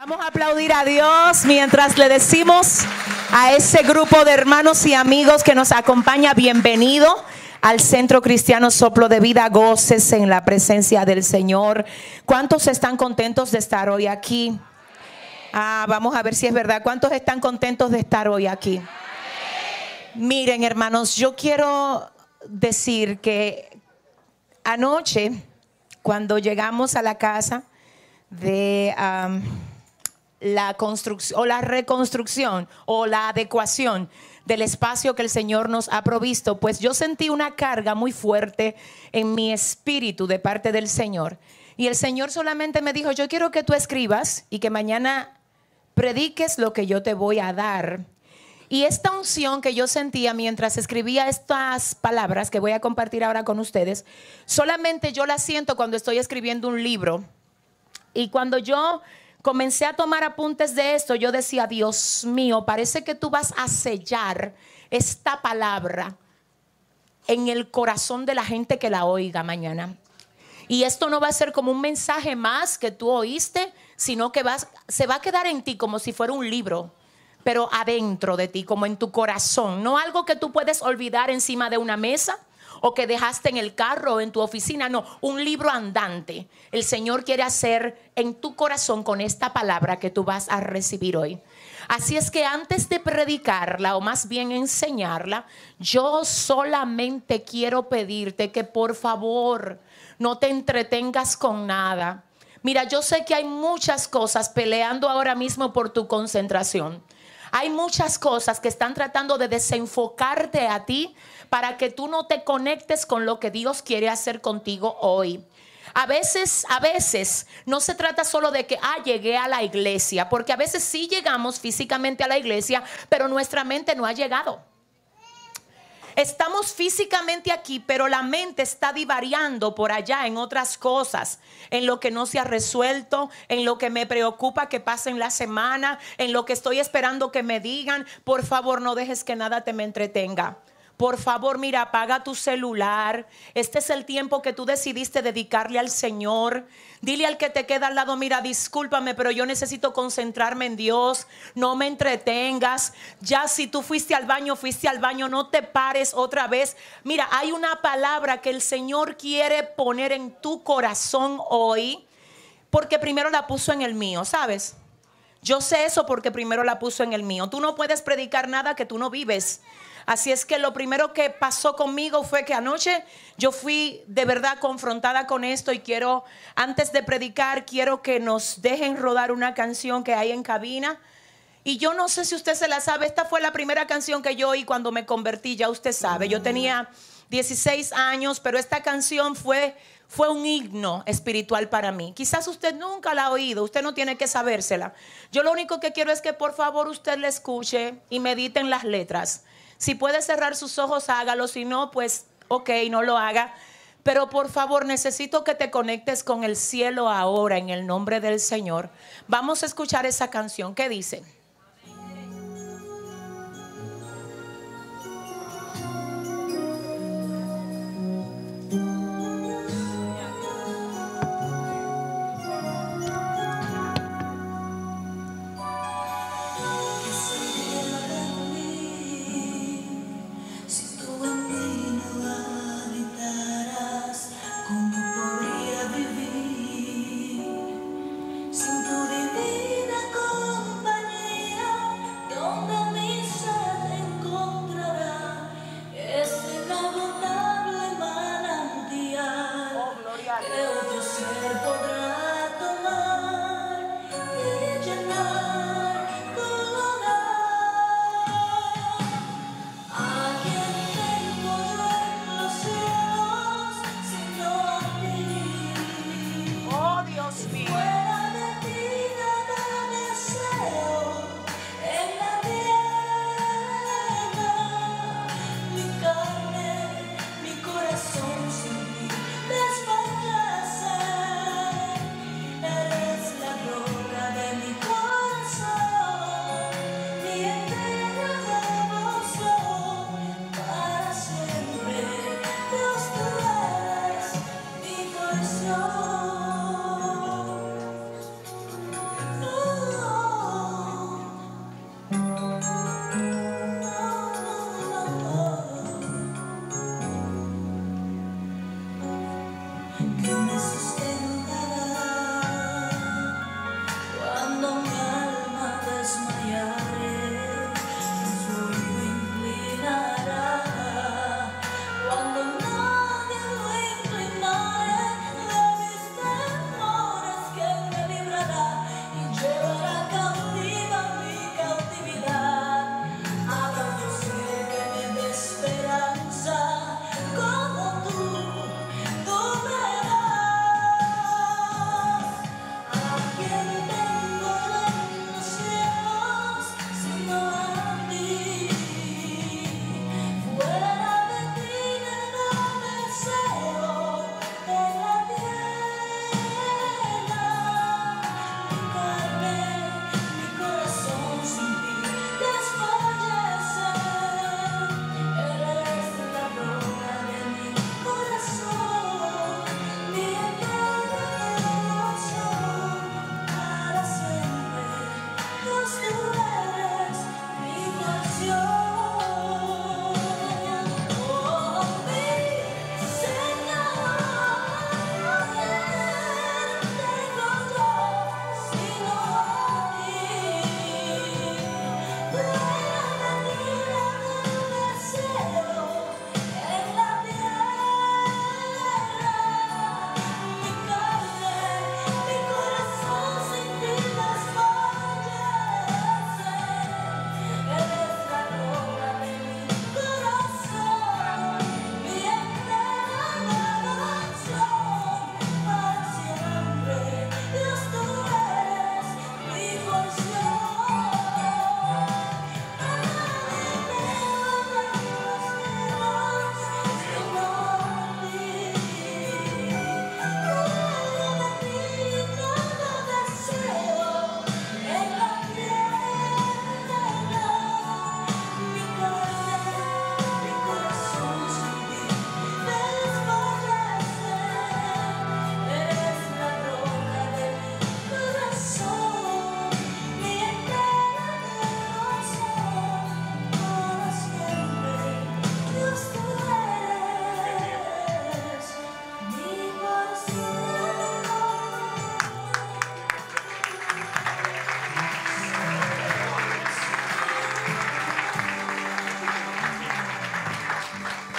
Vamos a aplaudir a Dios mientras le decimos a ese grupo de hermanos y amigos que nos acompaña, bienvenido al Centro Cristiano Soplo de Vida, goces en la presencia del Señor. ¿Cuántos están contentos de estar hoy aquí? Ah, vamos a ver si es verdad. ¿Cuántos están contentos de estar hoy aquí? Miren, hermanos, yo quiero decir que anoche, cuando llegamos a la casa de la construcción o la reconstrucción o la adecuación del espacio que el Señor nos ha provisto, pues yo sentí una carga muy fuerte en mi espíritu de parte del Señor. Y el Señor solamente me dijo, yo quiero que tú escribas y que mañana prediques lo que yo te voy a dar. Y esta unción que yo sentía mientras escribía estas palabras que voy a compartir ahora con ustedes, solamente yo la siento cuando estoy escribiendo un libro. Y cuando yo comencé a tomar apuntes de esto, yo decía, Dios mío, parece que tú vas a sellar esta palabra en el corazón de la gente que la oiga mañana. Y esto no va a ser como un mensaje más que tú oíste, sino que se va a quedar en ti como si fuera un libro, pero adentro de ti, como en tu corazón. No algo que tú puedes olvidar encima de una mesa, o que dejaste en el carro o en tu oficina. No, un libro andante. El Señor quiere hacer en tu corazón con esta palabra que tú vas a recibir hoy. Así es que antes de predicarla o más bien enseñarla, yo solamente quiero pedirte que por favor no te entretengas con nada. Mira, yo sé que hay muchas cosas peleando ahora mismo por tu concentración. Hay muchas cosas que están tratando de desenfocarte a ti para que tú no te conectes con lo que Dios quiere hacer contigo hoy. A veces, a veces no se trata solo de que, ah, llegué a la iglesia, porque a veces sí llegamos físicamente a la iglesia, pero nuestra mente no ha llegado. Estamos físicamente aquí, pero la mente está divariando por allá en otras cosas, en lo que no se ha resuelto, en lo que me preocupa que pase en la semana, en lo que estoy esperando que me digan. Por favor, no dejes que nada te me entretenga. Por favor, mira, apaga tu celular. Este es el tiempo que tú decidiste dedicarle al Señor. Dile al que te queda al lado, mira, discúlpame, pero yo necesito concentrarme en Dios. No me entretengas. Ya si tú fuiste al baño, fuiste al baño, no te pares otra vez. Mira, hay una palabra que el Señor quiere poner en tu corazón hoy, porque primero la puso en el mío, ¿sabes? Yo sé eso porque primero la puso en el mío. Tú no puedes predicar nada que tú no vives. Así es que lo primero que pasó conmigo fue que anoche yo fui de verdad confrontada con esto y quiero, antes de predicar, quiero que nos dejen rodar una canción que hay en cabina. Y yo no sé si usted se la sabe, esta fue la primera canción que yo oí cuando me convertí, ya usted sabe, yo tenía 16 años, pero esta canción fue, fue un himno espiritual para mí. Quizás usted nunca la ha oído, usted no tiene que sabérsela. Yo lo único que quiero es que por favor usted la escuche y medite en las letras. Si puede cerrar sus ojos, hágalo. Si no, pues ok, no lo haga. Pero por favor, necesito que te conectes con el cielo ahora en el nombre del Señor. Vamos a escuchar esa canción. ¿Qué dice?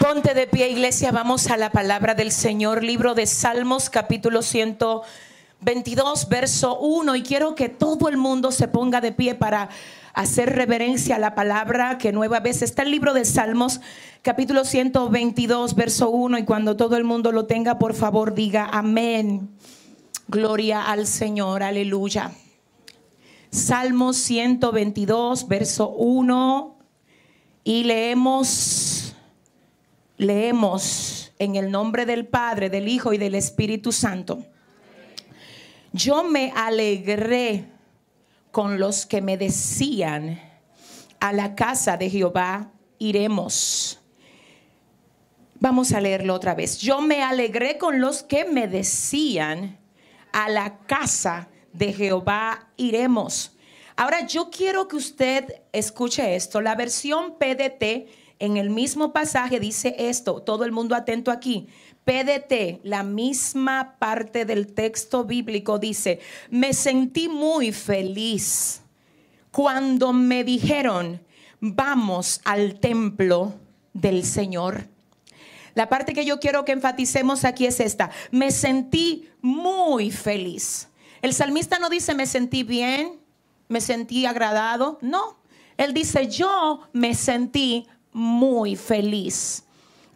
Ponte de pie, iglesia. Vamos a la palabra del Señor. Libro de Salmos, capítulo 122, verso 1. Y quiero que todo el mundo se ponga de pie para hacer reverencia a la palabra que nueva vez está el libro de Salmos, capítulo 122, verso 1. Y cuando todo el mundo lo tenga, por favor, diga amén. Gloria al Señor, aleluya. Salmos 122, verso 1. Y leemos leemos en el nombre del Padre, del Hijo y del Espíritu Santo. Yo me alegré con los que me decían, a la casa de Jehová iremos. Vamos a leerlo otra vez. Yo me alegré con los que me decían, a la casa de Jehová iremos. Ahora yo quiero que usted escuche esto. La versión PDT en el mismo pasaje dice esto, todo el mundo atento aquí. PDT, la misma parte del texto bíblico dice, me sentí muy feliz cuando me dijeron, vamos al templo del Señor. La parte que yo quiero que enfaticemos aquí es esta, me sentí muy feliz. El salmista no dice, me sentí bien, me sentí agradado, no. Él dice, yo me sentí muy feliz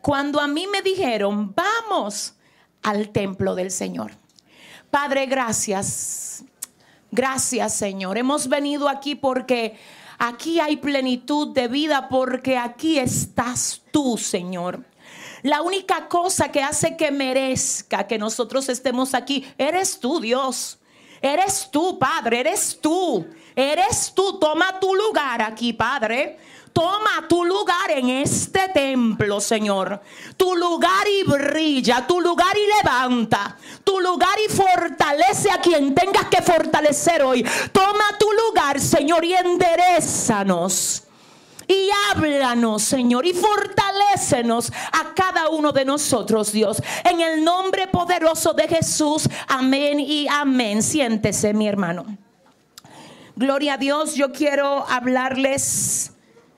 cuando a mí me dijeron, vamos al templo del Señor. Padre, gracias. Gracias, Señor. Hemos venido aquí porque aquí hay plenitud de vida, porque aquí estás tú, Señor. La única cosa que hace que merezca que nosotros estemos aquí, eres tú, Dios. Eres tú, Padre, eres tú. Eres tú. Toma tu lugar aquí, Padre. Toma tu lugar en este templo, Señor. Tu lugar y brilla, tu lugar y levanta, tu lugar y fortalece a quien tengas que fortalecer hoy. Toma tu lugar, Señor, y enderezanos. Y háblanos, Señor, y fortalécenos a cada uno de nosotros, Dios. En el nombre poderoso de Jesús. Amén y amén. Siéntese, mi hermano. Gloria a Dios. Yo quiero hablarles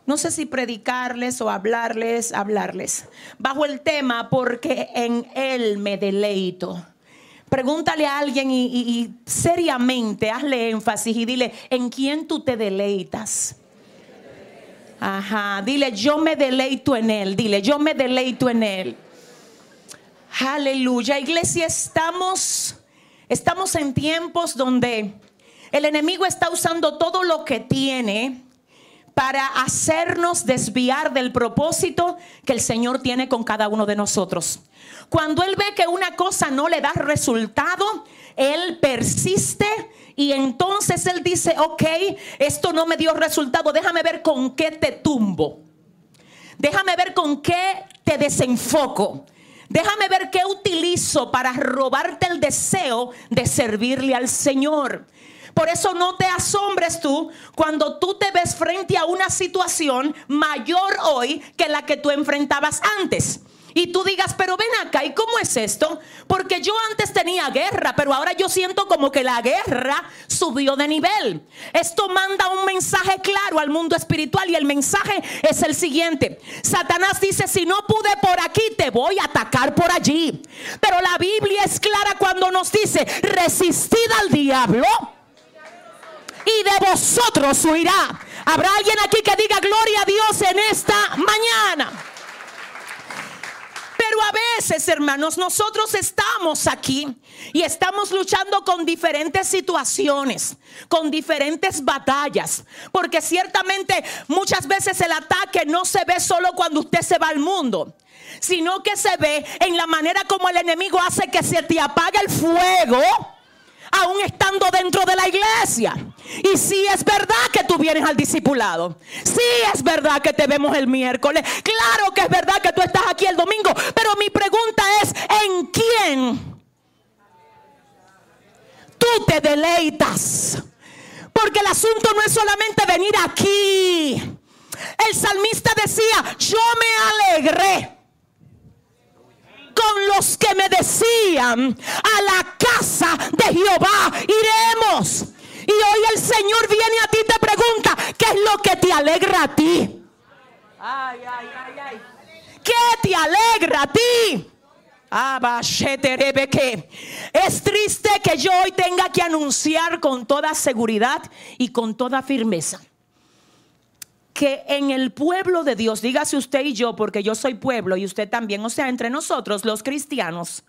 no sé si predicarles o hablarles, hablarles, bajo el tema porque en Él me deleito. Pregúntale a alguien y, seriamente hazle énfasis y dile, ¿en quién tú te deleitas? Ajá, dile, yo me deleito en Él, dile, yo me deleito en Él. Aleluya, iglesia, estamos, estamos en tiempos donde el enemigo está usando todo lo que tiene para hacernos desviar del propósito que el Señor tiene con cada uno de nosotros. Cuando Él ve que una cosa no le da resultado, Él persiste y entonces Él dice, ok, esto no me dio resultado, déjame ver con qué te tumbo. Déjame ver con qué te desenfoco. Déjame ver qué utilizo para robarte el deseo de servirle al Señor. Por eso no te asombres tú cuando tú te ves frente a una situación mayor hoy que la que tú enfrentabas antes. Y tú digas, pero ven acá, ¿y cómo es esto? Porque yo antes tenía guerra, pero ahora yo siento como que la guerra subió de nivel. Esto manda un mensaje claro al mundo espiritual y el mensaje es el siguiente. Satanás dice, si no pude por aquí, te voy a atacar por allí. Pero la Biblia es clara cuando nos dice, resistid al diablo y de vosotros huirá. Habrá alguien aquí que diga gloria a Dios en esta mañana. Pero a veces, hermanos, nosotros estamos aquí y estamos luchando con diferentes situaciones, con diferentes batallas. Porque ciertamente muchas veces el ataque no se ve solo cuando usted se va al mundo, sino que se ve en la manera como el enemigo hace que se te apague el fuego aún estando dentro de la iglesia. Y si es verdad que tú vienes al discipulado. Si es verdad que te vemos el miércoles. Claro que es verdad que tú estás aquí el domingo. Pero mi pregunta es, ¿en quién tú te deleitas? Porque el asunto no es solamente venir aquí. El salmista decía, yo me alegré con los que me decían, a la casa de Jehová iremos. Y hoy el Señor viene a ti y te pregunta, ¿qué es lo que te alegra a ti? Ay, ay, ay, ay. ¿Qué te alegra a ti? Es triste que yo hoy tenga que anunciar con toda seguridad y con toda firmeza que en el pueblo de Dios, dígase usted y yo, porque yo soy pueblo y usted también, o sea, entre nosotros los cristianos,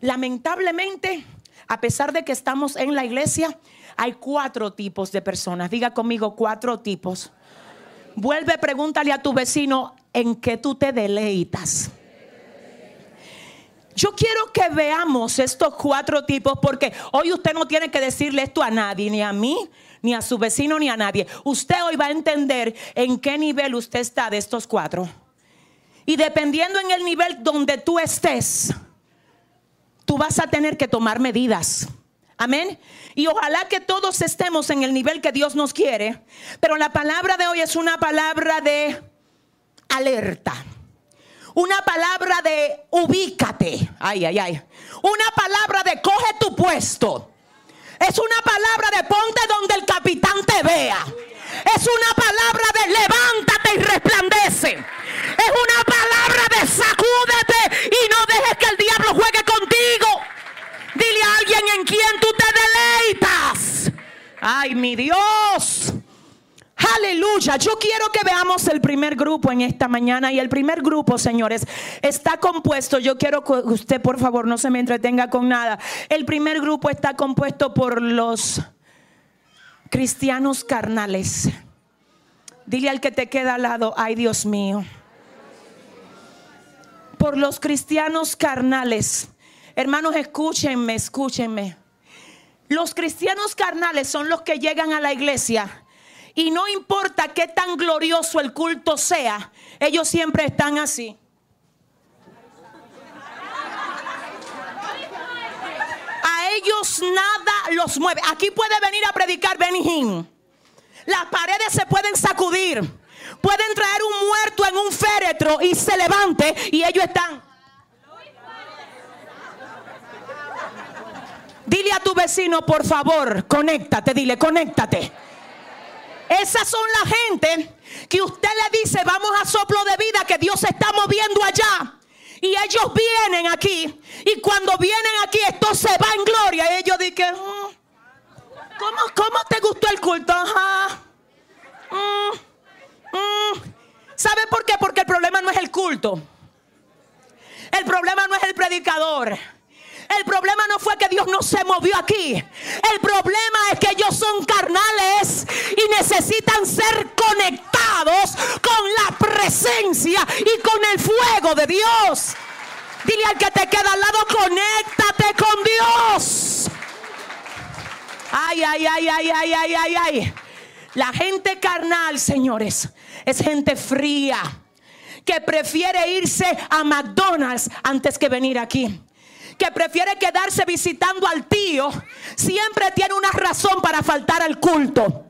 lamentablemente, a pesar de que estamos en la iglesia, hay cuatro tipos de personas. Diga conmigo, cuatro tipos. Vuelve, pregúntale a tu vecino en qué tú te deleitas. Yo quiero que veamos estos cuatro tipos porque hoy usted no tiene que decirle esto a nadie, ni a mí, ni a su vecino, ni a nadie. Usted hoy va a entender en qué nivel usted está de estos cuatro. Y dependiendo en el nivel donde tú estés, tú vas a tener que tomar medidas. Amén. Y ojalá que todos estemos en el nivel que Dios nos quiere. Pero la palabra de hoy es una palabra de alerta. Una palabra de ubícate. Ay, ay, ay. Una palabra de coge tu puesto. Es una palabra de ponte donde el capitán te vea. Es una palabra de levántate y resplandece. Es una palabra de sacúdete y no dejes que el diablo juegue contigo. Dile a alguien en quien tú te deleitas. Ay, mi Dios. Aleluya. Yo quiero que veamos el primer grupo en esta mañana. Y el primer grupo, señores, está compuesto. Yo quiero que usted, por favor, no se me entretenga con nada. El primer grupo está compuesto por los cristianos carnales. Dile al que te queda al lado, ay Dios mío. Por los cristianos carnales. Hermanos, escúchenme, escúchenme. Los cristianos carnales son los que llegan a la iglesia y no importa qué tan glorioso el culto sea, ellos siempre están así. A ellos nada los mueve. Aquí puede venir a predicar Benihim. Las paredes se pueden sacudir. Pueden traer un muerto en un féretro y se levante y ellos están. Dile a tu vecino, por favor, conéctate, dile, conéctate. Esas son la gente que usted le dice, vamos a soplo de vida, que Dios se está moviendo allá. Y ellos vienen aquí. Y cuando vienen aquí, esto se va en gloria. Y ellos dicen, mm, ¿cómo, ¿cómo, te gustó el culto? Ajá. Mm, mm". ¿Sabe por qué? Porque el problema no es el culto. El problema no es el predicador. El problema no fue que Dios no se movió aquí. El problema es que ellos son carnales y necesitan ser conectados con la presencia y con el fuego de Dios. Dile al que te queda al lado, conéctate con Dios. Ay, ay, ay, ay, ay, ay, ay, ay. La gente carnal, señores, es gente fría que prefiere irse a McDonald's antes que venir aquí que prefiere quedarse visitando al tío, siempre tiene una razón para faltar al culto.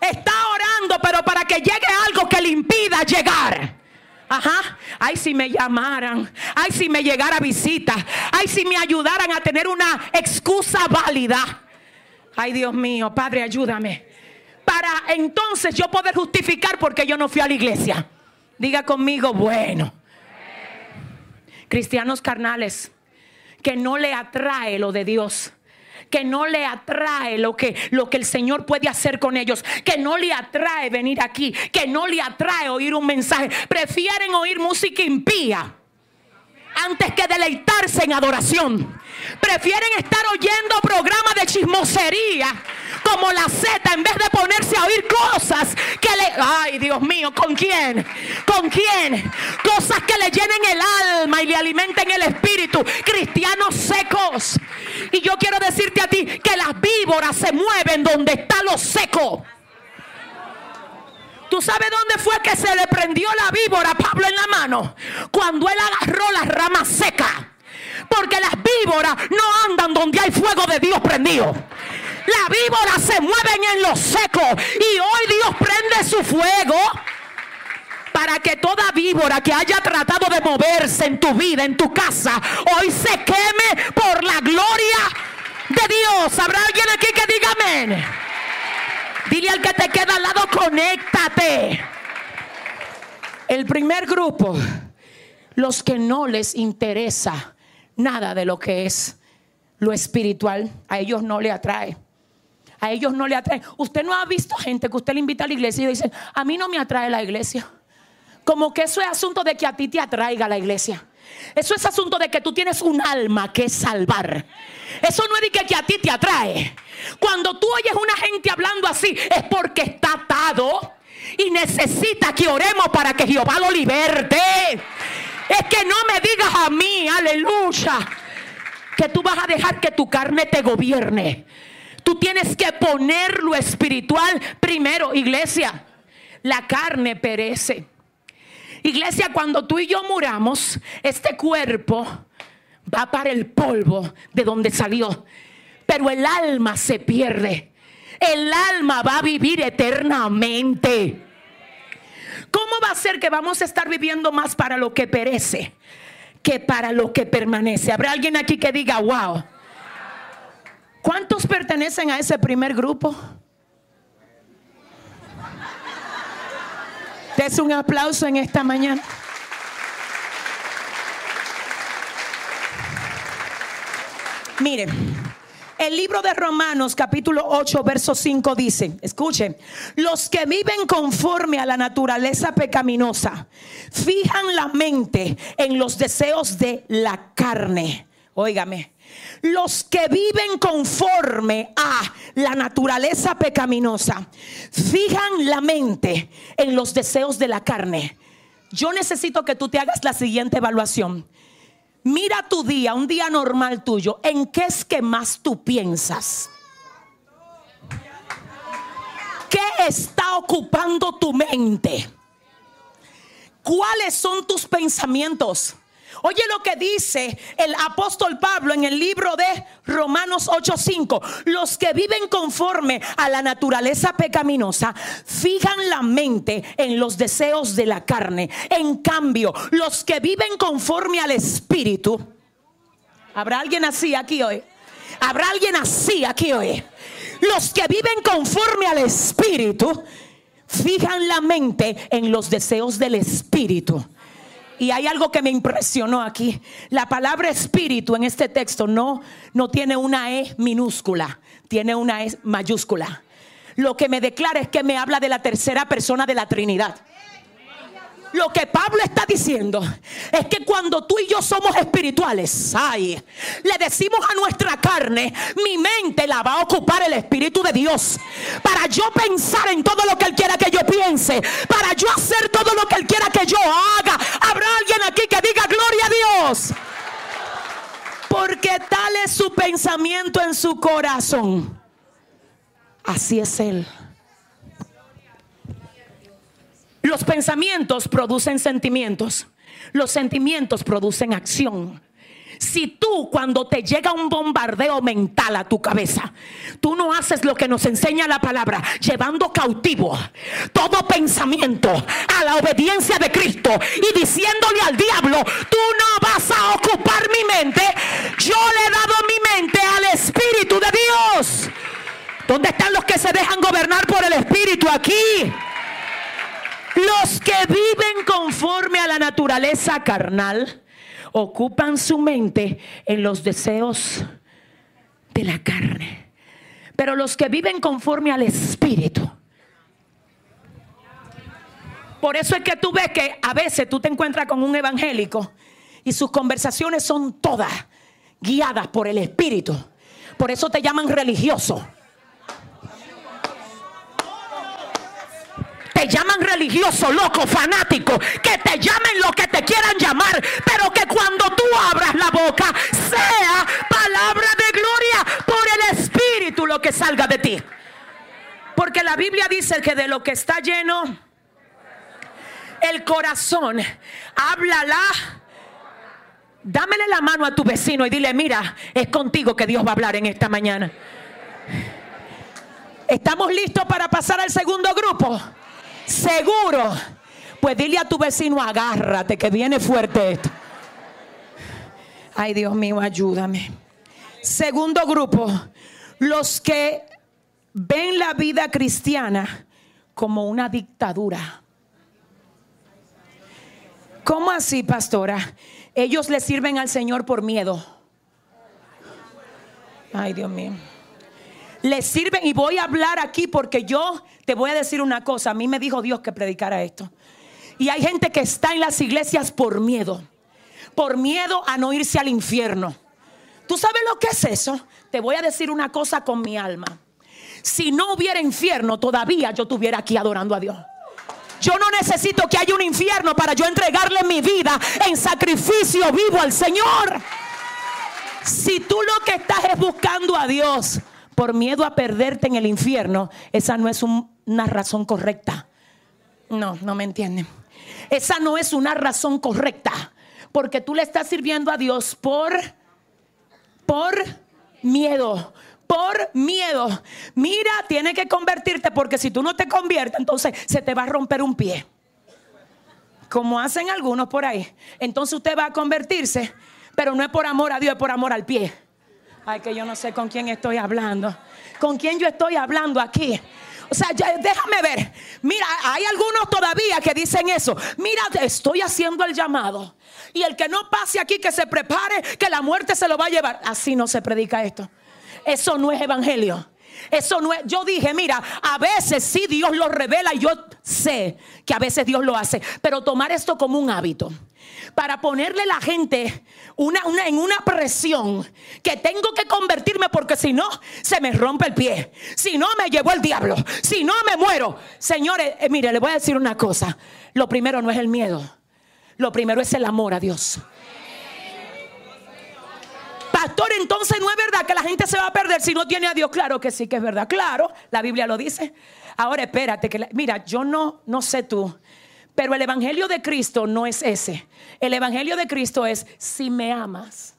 Está orando, pero para que llegue algo que le impida llegar. Ajá. Ay, si me llamaran. Ay, si me llegara visita. Ay, si me ayudaran a tener una excusa válida. Ay, Dios mío, Padre, ayúdame. Para entonces yo poder justificar porque yo no fui a la iglesia. Diga conmigo, bueno. Cristianos carnales que no le atrae lo de Dios que no le atrae lo que, lo que el Señor puede hacer con ellos, que no le atrae venir aquí, que no le atrae oír un mensaje, prefieren oír música impía antes que deleitarse en adoración. Prefieren estar oyendo programas de chismosería como la Z en vez de ponerse a oír cosas que le... Ay, Dios mío, ¿con quién? ¿Con quién? Cosas que le llenen el alma y le alimenten el espíritu. Cristianos secos. Y yo quiero decirte a ti que las víboras se mueven donde está lo seco. ¿Tú sabes dónde fue que se le prendió la víbora a Pablo en la mano? Cuando él agarró las ramas secas. Porque las víboras no andan donde hay fuego de Dios prendido. Las víboras se mueven en lo seco. Y hoy Dios prende su fuego para que toda víbora que haya tratado de moverse en tu vida, en tu casa, hoy se queme por la gloria de Dios. ¿Habrá alguien aquí que diga amén? Dile al que te queda al lado, conéctate. El primer grupo los que no les interesa nada de lo que es lo espiritual, a ellos no le atrae. A ellos no le atrae. Usted no ha visto gente que usted le invita a la iglesia y dice, a mí no me atrae la iglesia. Como que eso es asunto de que a ti te atraiga la iglesia. Eso es asunto de que tú tienes un alma que salvar. Eso no es de que, que a ti te atrae. Cuando tú oyes una gente hablando así, es porque está atado y necesita que oremos para que Jehová lo liberte. Es que no me digas a mí, aleluya, que tú vas a dejar que tu carne te gobierne. Tú tienes que poner lo espiritual primero, iglesia. La carne perece. Iglesia, cuando tú y yo muramos, este cuerpo va para el polvo de donde salió. Pero el alma se pierde. El alma va a vivir eternamente. ¿Cómo va a ser que vamos a estar viviendo más para lo que perece que para lo que permanece? ¿Habrá alguien aquí que diga, wow? ¿Cuántos pertenecen a ese primer grupo? Des un aplauso en esta mañana. Miren, el libro de Romanos capítulo 8 verso 5 dice, escuchen, los que viven conforme a la naturaleza pecaminosa fijan la mente en los deseos de la carne. Óigame, los que viven conforme a la naturaleza pecaminosa fijan la mente en los deseos de la carne. Yo necesito que tú te hagas la siguiente evaluación. Mira tu día, un día normal tuyo. ¿En qué es que más tú piensas? ¿Qué está ocupando tu mente? ¿Cuáles son tus pensamientos? Oye lo que dice el apóstol Pablo en el libro de Romanos 8:5. Los que viven conforme a la naturaleza pecaminosa fijan la mente en los deseos de la carne. En cambio, los que viven conforme al Espíritu, ¿habrá alguien así aquí hoy? ¿Habrá alguien así aquí hoy? Los que viven conforme al Espíritu fijan la mente en los deseos del Espíritu. Y hay algo que me impresionó aquí. La palabra espíritu en este texto no, no tiene una E minúscula, tiene una E mayúscula. Lo que me declara es que me habla de la tercera persona de la Trinidad. Lo que Pablo está diciendo es que cuando tú y yo somos espirituales, ay, le decimos a nuestra carne, mi mente la va a ocupar el Espíritu de Dios. Para yo pensar en todo lo que Él quiera que yo piense. Para yo hacer todo lo que Él quiera que yo haga. Habrá alguien aquí que diga gloria a Dios. Porque tal es su pensamiento en su corazón. Así es Él. Los pensamientos producen sentimientos. Los sentimientos producen acción. Si tú cuando te llega un bombardeo mental a tu cabeza, tú no haces lo que nos enseña la palabra, llevando cautivo todo pensamiento a la obediencia de Cristo y diciéndole al diablo, tú no vas a ocupar mi mente, yo le he dado mi mente al Espíritu de Dios. ¿Dónde están los que se dejan gobernar por el Espíritu aquí? Los que viven conforme a la naturaleza carnal ocupan su mente en los deseos de la carne. Pero los que viven conforme al Espíritu. Por eso es que tú ves que a veces tú te encuentras con un evangélico y sus conversaciones son todas guiadas por el Espíritu. Por eso te llaman religioso. Te llaman religioso, loco, fanático, que te llamen lo que te quieran llamar, pero que cuando tú abras la boca sea palabra de gloria por el Espíritu lo que salga de ti. Porque la Biblia dice que de lo que está lleno el corazón, háblala. Dámele la mano a tu vecino y dile, mira, es contigo que Dios va a hablar en esta mañana. ¿Estamos listos para pasar al segundo grupo? Seguro. Pues dile a tu vecino, agárrate, que viene fuerte esto. Ay, Dios mío, ayúdame. Segundo grupo, los que ven la vida cristiana como una dictadura. ¿Cómo así, pastora? Ellos le sirven al Señor por miedo. Ay, Dios mío. Le sirven y voy a hablar aquí porque yo te voy a decir una cosa. A mí me dijo Dios que predicara esto. Y hay gente que está en las iglesias por miedo. Por miedo a no irse al infierno. ¿Tú sabes lo que es eso? Te voy a decir una cosa con mi alma. Si no hubiera infierno, todavía yo estuviera aquí adorando a Dios. Yo no necesito que haya un infierno para yo entregarle mi vida en sacrificio vivo al Señor. Si tú lo que estás es buscando a Dios por miedo a perderte en el infierno, esa no es una razón correcta. No, no me entienden. Esa no es una razón correcta. Porque tú le estás sirviendo a Dios por, por miedo por miedo. Mira, tiene que convertirte porque si tú no te conviertes, entonces se te va a romper un pie. Como hacen algunos por ahí. Entonces usted va a convertirse, pero no es por amor a Dios, es por amor al pie. Ay, que yo no sé con quién estoy hablando. ¿Con quién yo estoy hablando aquí? O sea, déjame ver. Mira, hay algunos todavía que dicen eso. Mira, estoy haciendo el llamado. Y el que no pase aquí, que se prepare, que la muerte se lo va a llevar. Así no se predica esto. Eso no es evangelio. Eso no es, yo dije, mira, a veces sí Dios lo revela y yo sé que a veces Dios lo hace, pero tomar esto como un hábito para ponerle a la gente una, en una presión que tengo que convertirme porque si no se me rompe el pie, si no me llevó el diablo, si no me muero. Señores, eh, mire, le voy a decir una cosa, lo primero no es el miedo, lo primero es el amor a Dios pastor, entonces no es verdad que la gente se va a perder si no tiene a Dios. Claro que sí que es verdad. Claro, la Biblia lo dice. Ahora espérate, que mira, yo no, no sé tú, pero el Evangelio de Cristo no es ese. El Evangelio de Cristo es si me amas.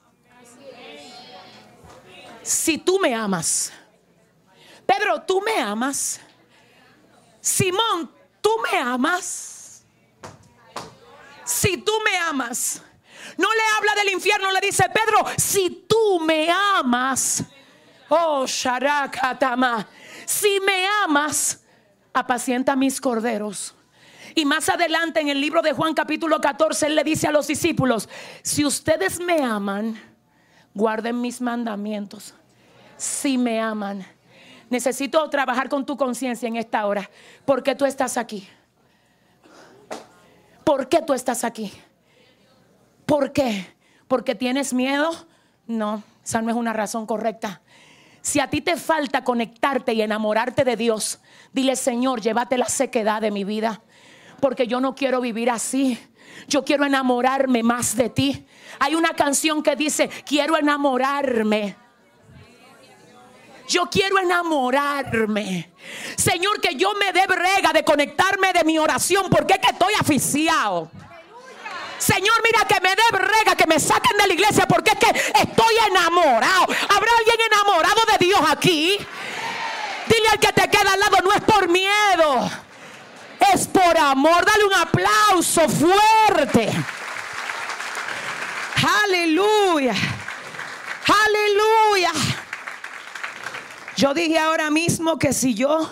Si tú me amas. Pedro, tú me amas. Simón, tú me amas. Si tú me amas. No le habla del infierno, le dice, Pedro, si tú me amas, oh Sharakatama, si me amas, apacienta mis corderos. Y más adelante en el libro de Juan capítulo 14, él le dice a los discípulos, si ustedes me aman, guarden mis mandamientos. Si me aman, necesito trabajar con tu conciencia en esta hora. ¿Por qué tú estás aquí? ¿Por qué tú estás aquí? ¿Por qué? ¿Porque tienes miedo? No, esa no es una razón correcta. Si a ti te falta conectarte y enamorarte de Dios, dile, Señor, llévate la sequedad de mi vida, porque yo no quiero vivir así. Yo quiero enamorarme más de ti. Hay una canción que dice, quiero enamorarme. Yo quiero enamorarme. Señor, que yo me dé brega de conectarme de mi oración, porque es que estoy aficiado. Señor, mira que me dé brega, que me saquen de la iglesia porque es que estoy enamorado. ¿Habrá alguien enamorado de Dios aquí? Dile al que te queda al lado, no es por miedo, es por amor. Dale un aplauso fuerte. Aleluya. Aleluya. Yo dije ahora mismo que si yo,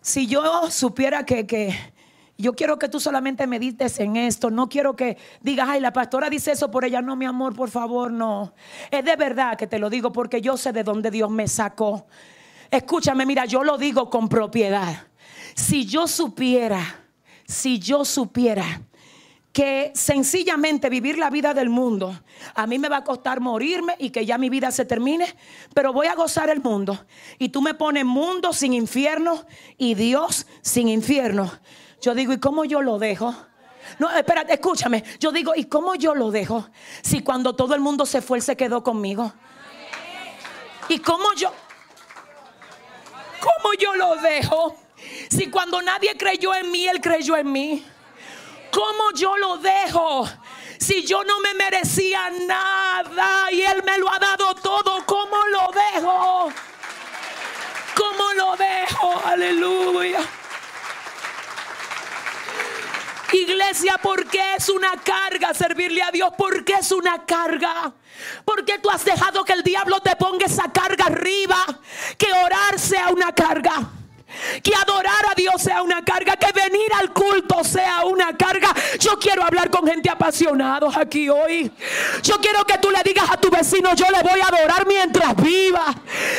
si yo supiera que, que yo quiero que tú solamente medites en esto. No quiero que digas, ay, la pastora dice eso por ella. No, mi amor, por favor, no. Es de verdad que te lo digo porque yo sé de dónde Dios me sacó. Escúchame, mira, yo lo digo con propiedad. Si yo supiera, si yo supiera que sencillamente vivir la vida del mundo a mí me va a costar morirme y que ya mi vida se termine, pero voy a gozar el mundo. Y tú me pones mundo sin infierno y Dios sin infierno. Yo digo, ¿y cómo yo lo dejo? No, espérate, escúchame. Yo digo, ¿y cómo yo lo dejo? Si cuando todo el mundo se fue, él se quedó conmigo. ¿Y cómo yo? ¿Cómo yo lo dejo? Si cuando nadie creyó en mí, él creyó en mí. ¿Cómo yo lo dejo? Si yo no me merecía nada y él me lo ha dado todo, ¿cómo lo dejo? ¿Cómo lo dejo? Aleluya. Iglesia, ¿por qué es una carga servirle a Dios? ¿Por qué es una carga? ¿Por qué tú has dejado que el diablo te ponga esa carga arriba? Que orar sea una carga. Que adorar a Dios sea una carga. Que venir al culto sea una carga. Yo quiero hablar con gente apasionados aquí hoy. Yo quiero que tú le digas a tu vecino, yo le voy a adorar mientras viva.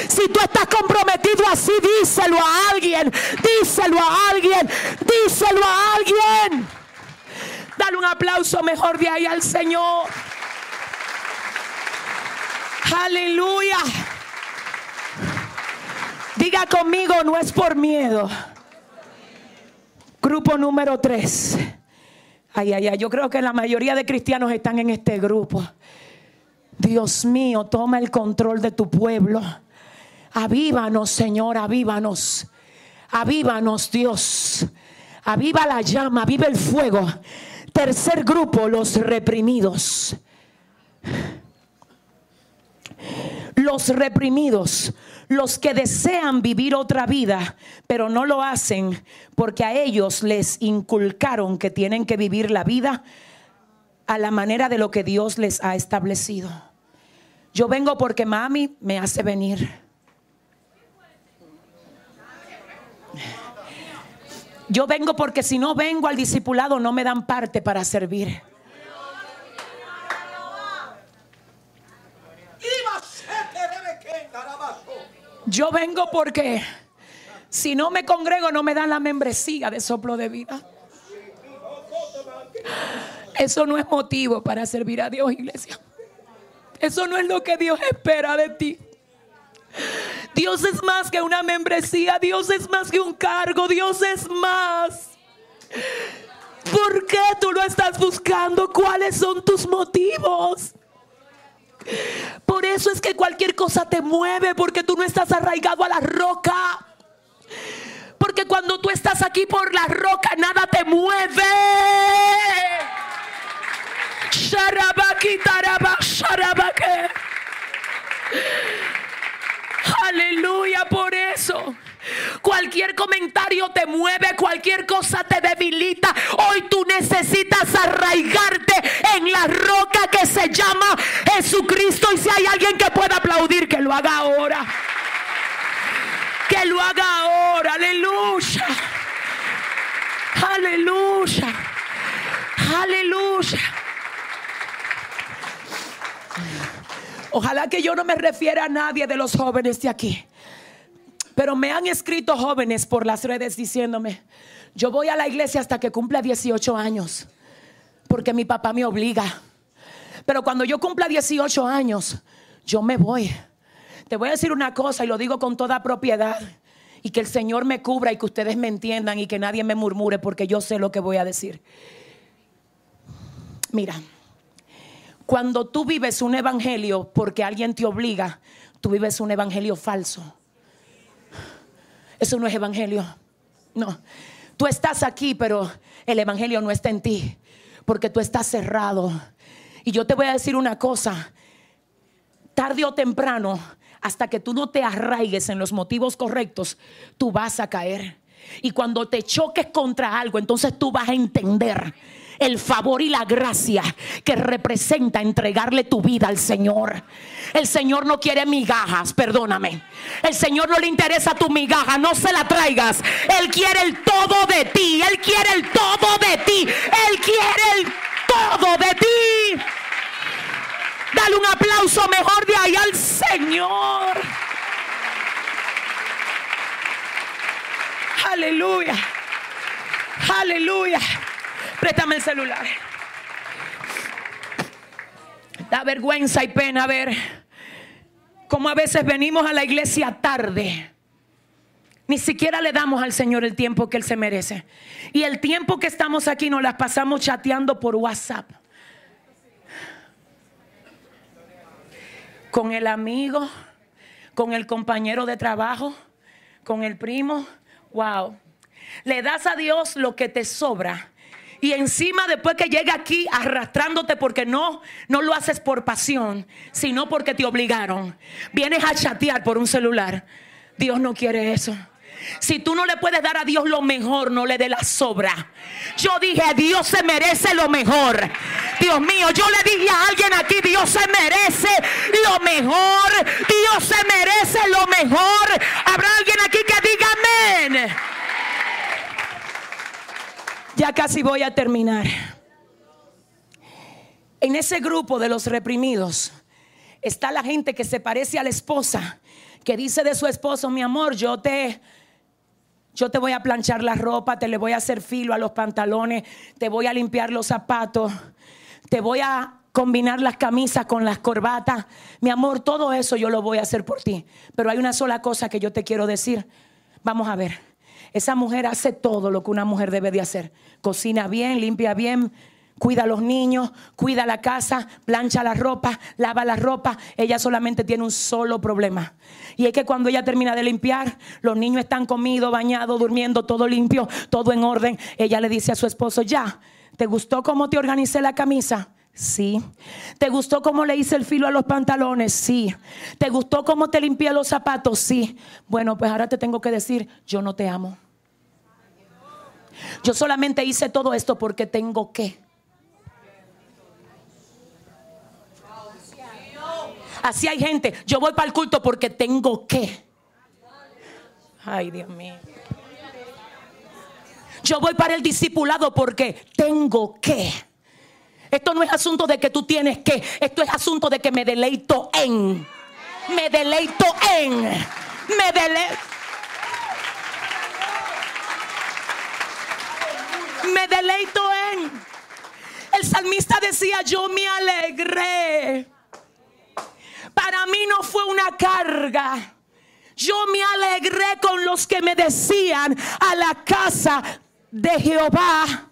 Si tú estás comprometido así, díselo a alguien. Díselo a alguien. Díselo a alguien. Dale un aplauso mejor de ahí al Señor. Aleluya. Diga conmigo, no es por miedo. Grupo número tres. Ay, ay, ay, yo creo que la mayoría de cristianos están en este grupo. Dios mío, toma el control de tu pueblo. Avívanos, Señor, avívanos. Avívanos, Dios. Aviva la llama, aviva el fuego. Tercer grupo, los reprimidos. Los reprimidos, los que desean vivir otra vida, pero no lo hacen porque a ellos les inculcaron que tienen que vivir la vida a la manera de lo que Dios les ha establecido. Yo vengo porque mami me hace venir. Yo vengo porque si no vengo al discipulado no me dan parte para servir. Yo vengo porque si no me congrego no me dan la membresía de soplo de vida. Eso no es motivo para servir a Dios, iglesia. Eso no es lo que Dios espera de ti. Dios es más que una membresía, Dios es más que un cargo, Dios es más. ¿Por qué tú lo estás buscando? ¿Cuáles son tus motivos? Por eso es que cualquier cosa te mueve, porque tú no estás arraigado a la roca. Porque cuando tú estás aquí por la roca, nada te mueve. Aleluya por eso. Cualquier comentario te mueve, cualquier cosa te debilita. Hoy tú necesitas arraigarte en la roca que se llama Jesucristo. Y si hay alguien que pueda aplaudir, que lo haga ahora. Que lo haga ahora. Aleluya. Aleluya. Aleluya. Ojalá que yo no me refiera a nadie de los jóvenes de aquí. Pero me han escrito jóvenes por las redes diciéndome, yo voy a la iglesia hasta que cumpla 18 años, porque mi papá me obliga. Pero cuando yo cumpla 18 años, yo me voy. Te voy a decir una cosa y lo digo con toda propiedad. Y que el Señor me cubra y que ustedes me entiendan y que nadie me murmure porque yo sé lo que voy a decir. Mira, cuando tú vives un evangelio porque alguien te obliga, tú vives un evangelio falso. Eso no es evangelio. No. Tú estás aquí, pero el evangelio no está en ti. Porque tú estás cerrado. Y yo te voy a decir una cosa. Tarde o temprano, hasta que tú no te arraigues en los motivos correctos, tú vas a caer. Y cuando te choques contra algo, entonces tú vas a entender el favor y la gracia que representa entregarle tu vida al Señor. El Señor no quiere migajas, perdóname. El Señor no le interesa tu migaja, no se la traigas. Él quiere el todo de ti, Él quiere el todo de ti, Él quiere el todo de ti. Dale un aplauso mejor de ahí al Señor. Aleluya. Aleluya. Préstame el celular. Da vergüenza y pena ver cómo a veces venimos a la iglesia tarde. Ni siquiera le damos al Señor el tiempo que Él se merece. Y el tiempo que estamos aquí nos las pasamos chateando por WhatsApp. Con el amigo, con el compañero de trabajo, con el primo. Wow. Le das a Dios lo que te sobra y encima después que llega aquí arrastrándote porque no, no lo haces por pasión, sino porque te obligaron. Vienes a chatear por un celular. Dios no quiere eso. Si tú no le puedes dar a Dios lo mejor, no le dé la sobra. Yo dije, Dios se merece lo mejor. Dios mío, yo le dije a alguien aquí, Dios se merece lo mejor. Dios se merece lo mejor. Habrá alguien aquí que diga amén. Ya casi voy a terminar. En ese grupo de los reprimidos está la gente que se parece a la esposa, que dice de su esposo, mi amor, yo te, yo te voy a planchar la ropa, te le voy a hacer filo a los pantalones, te voy a limpiar los zapatos, te voy a combinar las camisas con las corbatas. Mi amor, todo eso yo lo voy a hacer por ti. Pero hay una sola cosa que yo te quiero decir. Vamos a ver. Esa mujer hace todo lo que una mujer debe de hacer. Cocina bien, limpia bien, cuida a los niños, cuida la casa, plancha la ropa, lava la ropa. Ella solamente tiene un solo problema. Y es que cuando ella termina de limpiar, los niños están comidos, bañados, durmiendo, todo limpio, todo en orden. Ella le dice a su esposo, ya, ¿te gustó cómo te organicé la camisa? Sí. ¿Te gustó cómo le hice el filo a los pantalones? Sí. ¿Te gustó cómo te limpié los zapatos? Sí. Bueno, pues ahora te tengo que decir, yo no te amo. Yo solamente hice todo esto porque tengo que. Así hay gente. Yo voy para el culto porque tengo que. Ay, Dios mío. Yo voy para el discipulado porque tengo que. Esto no es asunto de que tú tienes que. Esto es asunto de que me deleito en. Me deleito en. Me deleito. Me deleito en. El salmista decía, yo me alegré para mí no fue una carga. Yo me alegré con los que me decían a la casa de Jehová.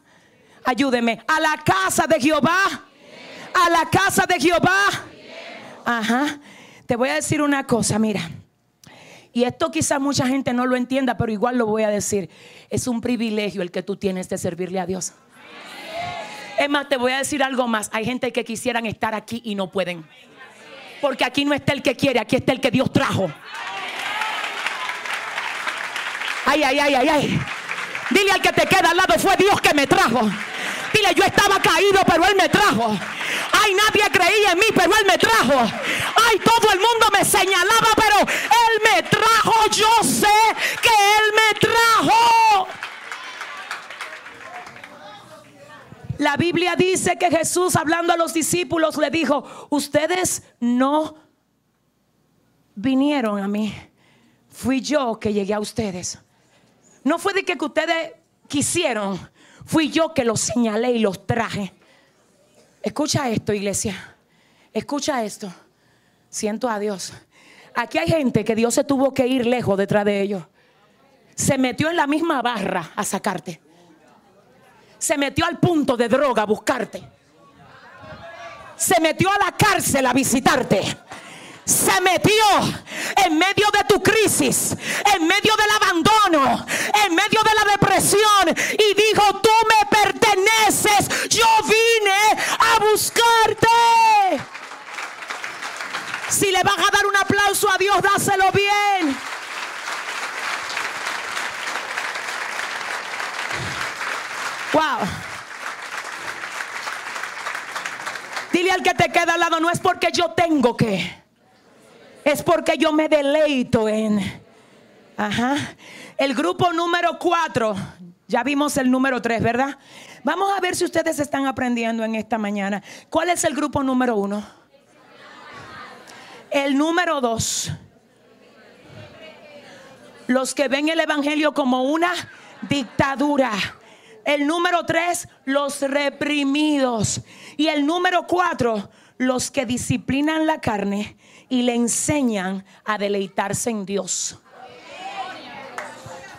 Ayúdeme, a la casa de Jehová. A la casa de Jehová. Ajá. Te voy a decir una cosa, mira. Y esto quizá mucha gente no lo entienda, pero igual lo voy a decir. Es un privilegio el que tú tienes de servirle a Dios. Es más, te voy a decir algo más. Hay gente que quisieran estar aquí y no pueden. Porque aquí no está el que quiere, aquí está el que Dios trajo. Ay, ay, ay, ay, ay. Dile al que te queda al lado, fue Dios que me trajo. Dile, yo estaba caído, pero Él me trajo. Ay, nadie creía en mí, pero Él me trajo. Ay, todo el mundo me señalaba, pero Él me trajo. Yo sé que Él me trajo. La Biblia dice que Jesús hablando a los discípulos le dijo, ustedes no vinieron a mí, fui yo que llegué a ustedes. No fue de que ustedes quisieron, fui yo que los señalé y los traje. Escucha esto, iglesia. Escucha esto. Siento a Dios. Aquí hay gente que Dios se tuvo que ir lejos detrás de ellos. Se metió en la misma barra a sacarte se metió al punto de droga a buscarte. Se metió a la cárcel a visitarte. Se metió en medio de tu crisis, en medio del abandono, en medio de la depresión y dijo, tú me perteneces, yo vine a buscarte. Si le vas a dar un aplauso a Dios, dáselo bien. Wow. Dile al que te queda al lado, no es porque yo tengo que, es porque yo me deleito en. Ajá. El grupo número cuatro, ya vimos el número tres, ¿verdad? Vamos a ver si ustedes están aprendiendo en esta mañana. ¿Cuál es el grupo número uno? El número dos. Los que ven el Evangelio como una dictadura. El número tres, los reprimidos. Y el número cuatro, los que disciplinan la carne y le enseñan a deleitarse en Dios.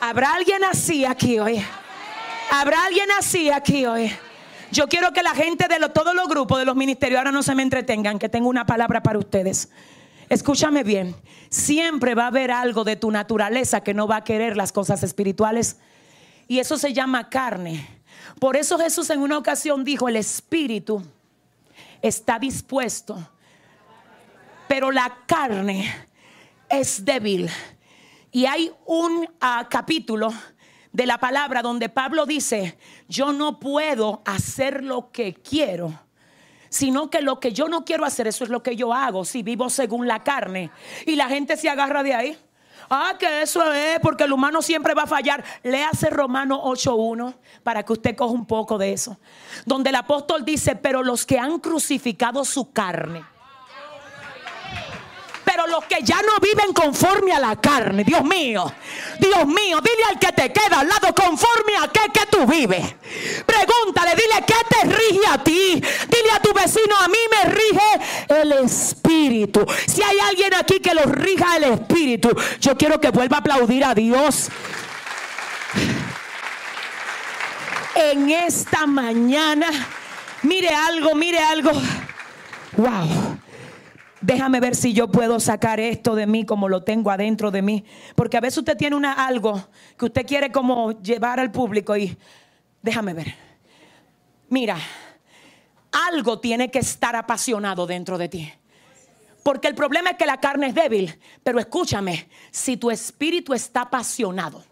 ¿Habrá alguien así aquí hoy? ¿Habrá alguien así aquí hoy? Yo quiero que la gente de todos los grupos de los ministerios ahora no se me entretengan, que tengo una palabra para ustedes. Escúchame bien, siempre va a haber algo de tu naturaleza que no va a querer las cosas espirituales y eso se llama carne. Por eso Jesús en una ocasión dijo, el espíritu está dispuesto, pero la carne es débil. Y hay un ah, capítulo de la palabra donde Pablo dice, yo no puedo hacer lo que quiero, sino que lo que yo no quiero hacer, eso es lo que yo hago, si vivo según la carne. Y la gente se agarra de ahí. Ah, que eso es porque el humano siempre va a fallar. Léase Romano 8.1 para que usted coja un poco de eso. Donde el apóstol dice, pero los que han crucificado su carne los que ya no viven conforme a la carne, Dios mío, Dios mío, dile al que te queda al lado conforme a qué que tú vives. Pregúntale, dile qué te rige a ti. Dile a tu vecino, a mí me rige el Espíritu. Si hay alguien aquí que lo rija el Espíritu, yo quiero que vuelva a aplaudir a Dios. En esta mañana, mire algo, mire algo. Wow. Déjame ver si yo puedo sacar esto de mí como lo tengo adentro de mí. Porque a veces usted tiene una, algo que usted quiere como llevar al público y déjame ver. Mira, algo tiene que estar apasionado dentro de ti. Porque el problema es que la carne es débil. Pero escúchame, si tu espíritu está apasionado,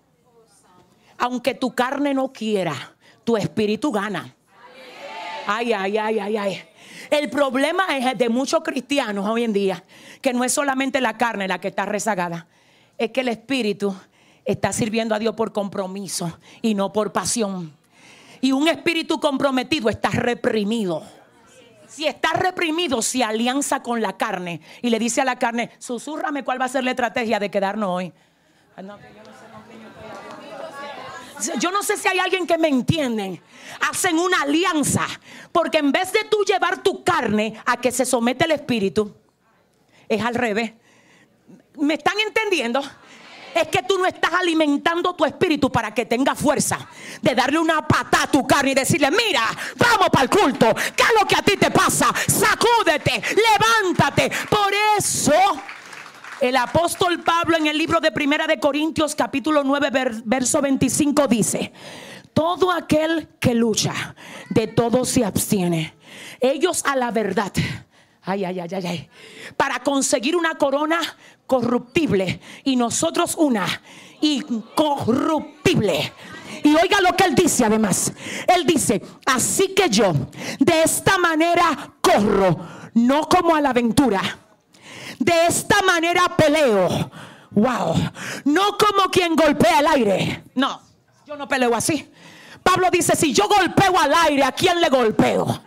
aunque tu carne no quiera, tu espíritu gana. Ay, ay, ay, ay, ay. El problema es de muchos cristianos hoy en día, que no es solamente la carne la que está rezagada, es que el espíritu está sirviendo a Dios por compromiso y no por pasión. Y un espíritu comprometido está reprimido. Si está reprimido, se alianza con la carne y le dice a la carne, susurrame cuál va a ser la estrategia de quedarnos hoy. Yo no sé si hay alguien que me entiende. Hacen una alianza. Porque en vez de tú llevar tu carne a que se somete el espíritu, es al revés. ¿Me están entendiendo? es que tú no estás alimentando tu espíritu para que tenga fuerza de darle una pata a tu carne y decirle, mira, vamos para el culto. ¿Qué es lo que a ti te pasa? Sacúdete, levántate. Por eso el apóstol Pablo en el libro de Primera de Corintios capítulo 9 verso 25 dice, todo aquel que lucha, de todo se abstiene. Ellos a la verdad. Ay, ay, ay, ay, ay. Para conseguir una corona corruptible y nosotros una incorruptible. Y oiga lo que él dice además. Él dice, así que yo de esta manera corro, no como a la aventura de esta manera peleo. Wow. No como quien golpea el aire. No, yo no peleo así. Pablo dice, si yo golpeo al aire, ¿a quién le golpeo?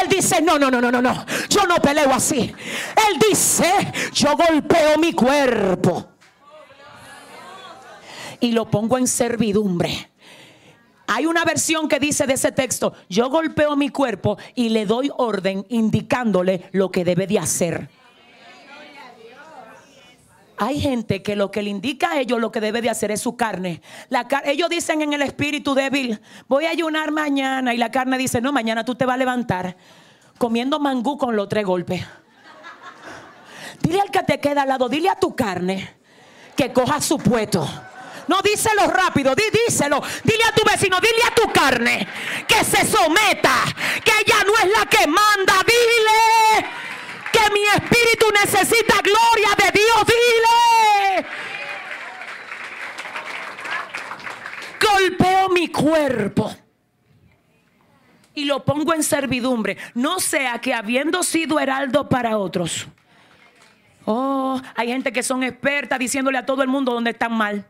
Él dice, no, no, no, no, no, no. Yo no peleo así. Él dice, yo golpeo mi cuerpo. Y lo pongo en servidumbre. Hay una versión que dice de ese texto, yo golpeo mi cuerpo y le doy orden indicándole lo que debe de hacer. Hay gente que lo que le indica a ellos lo que debe de hacer es su carne. La ellos dicen en el espíritu débil, voy a ayunar mañana. Y la carne dice, no, mañana tú te vas a levantar comiendo mangú con los tres golpes. Dile al que te queda al lado, dile a tu carne que coja su puesto. No díselo rápido, díselo. Dile a tu vecino, dile a tu carne que se someta, que ella no es la que manda. Dile que mi espíritu necesita gloria de Dios. Dile. Golpeo mi cuerpo y lo pongo en servidumbre. No sea que habiendo sido heraldo para otros. Oh, hay gente que son expertas diciéndole a todo el mundo dónde están mal.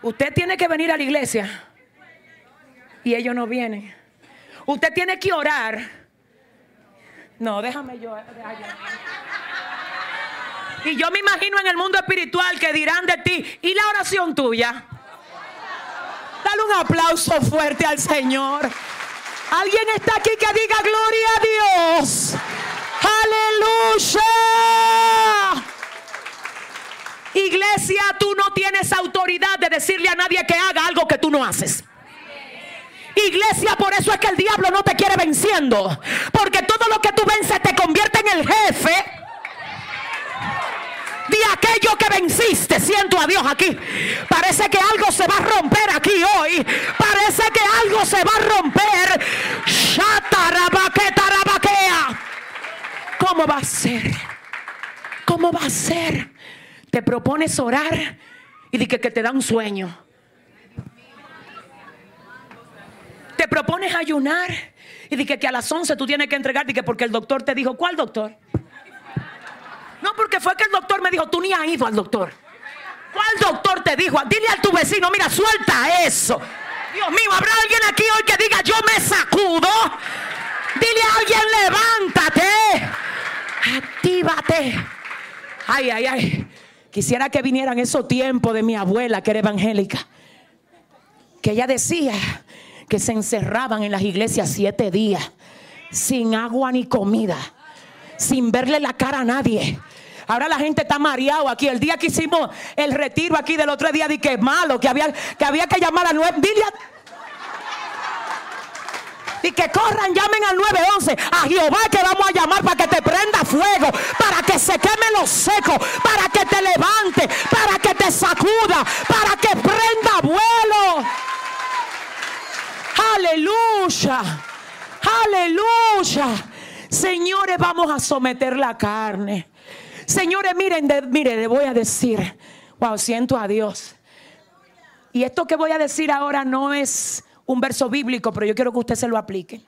Usted tiene que venir a la iglesia y ellos no vienen. Usted tiene que orar no, déjame yo. Y yo me imagino en el mundo espiritual que dirán de ti, ¿y la oración tuya? Dale un aplauso fuerte al Señor. Alguien está aquí que diga gloria a Dios. Aleluya. Iglesia, tú no tienes autoridad de decirle a nadie que haga algo que tú no haces. Iglesia, por eso es que el diablo no te quiere venciendo. Porque todo lo que tú vences te convierte en el jefe de aquello que venciste. Siento a Dios aquí. Parece que algo se va a romper aquí hoy. Parece que algo se va a romper. ¿Cómo va a ser? ¿Cómo va a ser? Te propones orar y di que, que te da un sueño. Te propones ayunar y dije que a las 11 tú tienes que entregar, que porque el doctor te dijo, ¿cuál doctor? No, porque fue que el doctor me dijo, tú ni has ido al doctor. ¿Cuál doctor te dijo? Dile a tu vecino, mira, suelta eso. Dios mío, ¿habrá alguien aquí hoy que diga, yo me sacudo? Dile a alguien, levántate. Actívate. Ay, ay, ay. Quisiera que vinieran esos tiempos de mi abuela que era evangélica. Que ella decía que se encerraban en las iglesias siete días sin agua ni comida, sin verle la cara a nadie. Ahora la gente está mareado aquí. El día que hicimos el retiro aquí del otro día, di que malo, que había que, había que llamar a nueve. y que corran, llamen al 911 a Jehová que vamos a llamar para que te prenda fuego, para que se queme los secos, para que te levante, para que te sacuda, para que prenda vuelo. Aleluya. Aleluya. Señores, vamos a someter la carne. Señores, miren, miren, le voy a decir, wow, siento a Dios. Y esto que voy a decir ahora no es un verso bíblico, pero yo quiero que usted se lo aplique.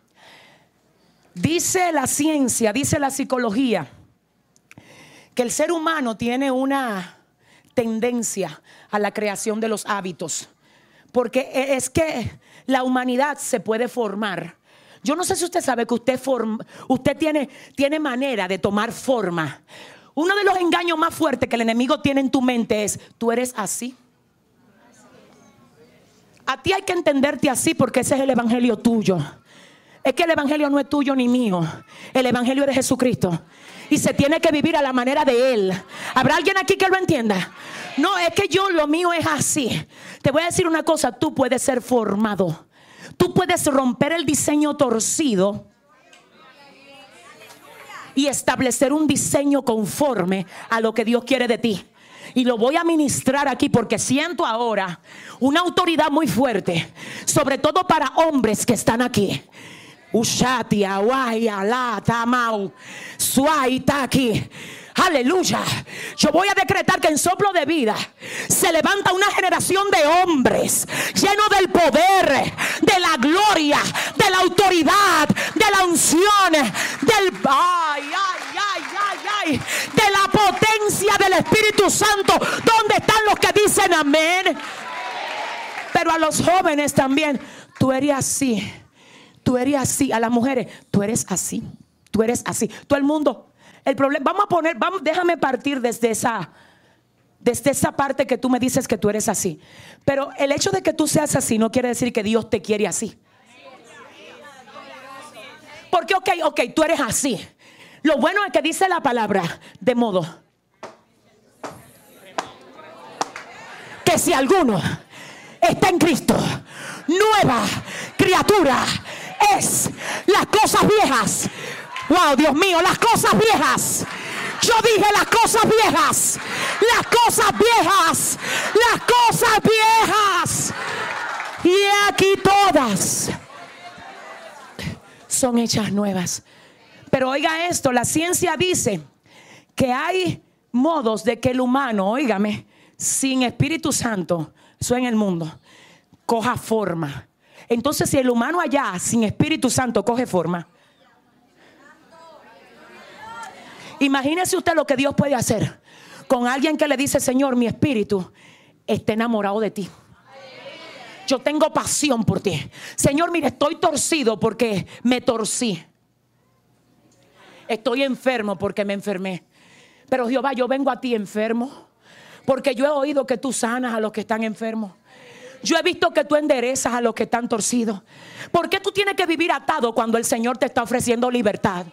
Dice la ciencia, dice la psicología, que el ser humano tiene una tendencia a la creación de los hábitos. Porque e, es que la humanidad se puede formar. Yo no sé si usted sabe que usted, usted tiene, tiene manera de tomar forma. Uno de los engaños más fuertes que el enemigo tiene en tu mente es, tú eres así. A ti hay que entenderte así porque ese es el evangelio tuyo. Es que el evangelio no es tuyo ni mío. El evangelio es de Jesucristo. Y se tiene que vivir a la manera de Él. ¿Habrá alguien aquí que lo entienda? No, es que yo lo mío es así. Te voy a decir una cosa, tú puedes ser formado. Tú puedes romper el diseño torcido y establecer un diseño conforme a lo que Dios quiere de ti. Y lo voy a ministrar aquí porque siento ahora una autoridad muy fuerte, sobre todo para hombres que están aquí. Ushatia, la, tamau, está aquí. Aleluya. Yo voy a decretar que en soplo de vida se levanta una generación de hombres llenos del poder, de la gloria, de la autoridad, de la unción, del ay, ay, ay, ay, ay, de la potencia del Espíritu Santo. ¿Dónde están los que dicen amén? Pero a los jóvenes también, tú eres así. Tú eres así. A las mujeres, tú eres así. Tú eres así. Todo el mundo el problema, vamos a poner, vamos, déjame partir desde esa, desde esa parte que tú me dices que tú eres así. Pero el hecho de que tú seas así no quiere decir que Dios te quiere así. Porque, ok, ok, tú eres así. Lo bueno es que dice la palabra de modo que si alguno está en Cristo, nueva criatura es las cosas viejas Wow, Dios mío, las cosas viejas. Yo dije las cosas viejas. Las cosas viejas. Las cosas viejas. Y aquí todas son hechas nuevas. Pero oiga esto, la ciencia dice que hay modos de que el humano, óigame, sin Espíritu Santo, eso en el mundo, coja forma. Entonces, si el humano allá, sin Espíritu Santo, coge forma, Imagínese usted lo que Dios puede hacer con alguien que le dice, Señor, mi espíritu está enamorado de ti. Yo tengo pasión por ti. Señor, mire, estoy torcido porque me torcí. Estoy enfermo porque me enfermé. Pero Jehová, yo vengo a ti enfermo. Porque yo he oído que tú sanas a los que están enfermos. Yo he visto que tú enderezas a los que están torcidos. ¿Por qué tú tienes que vivir atado cuando el Señor te está ofreciendo libertad?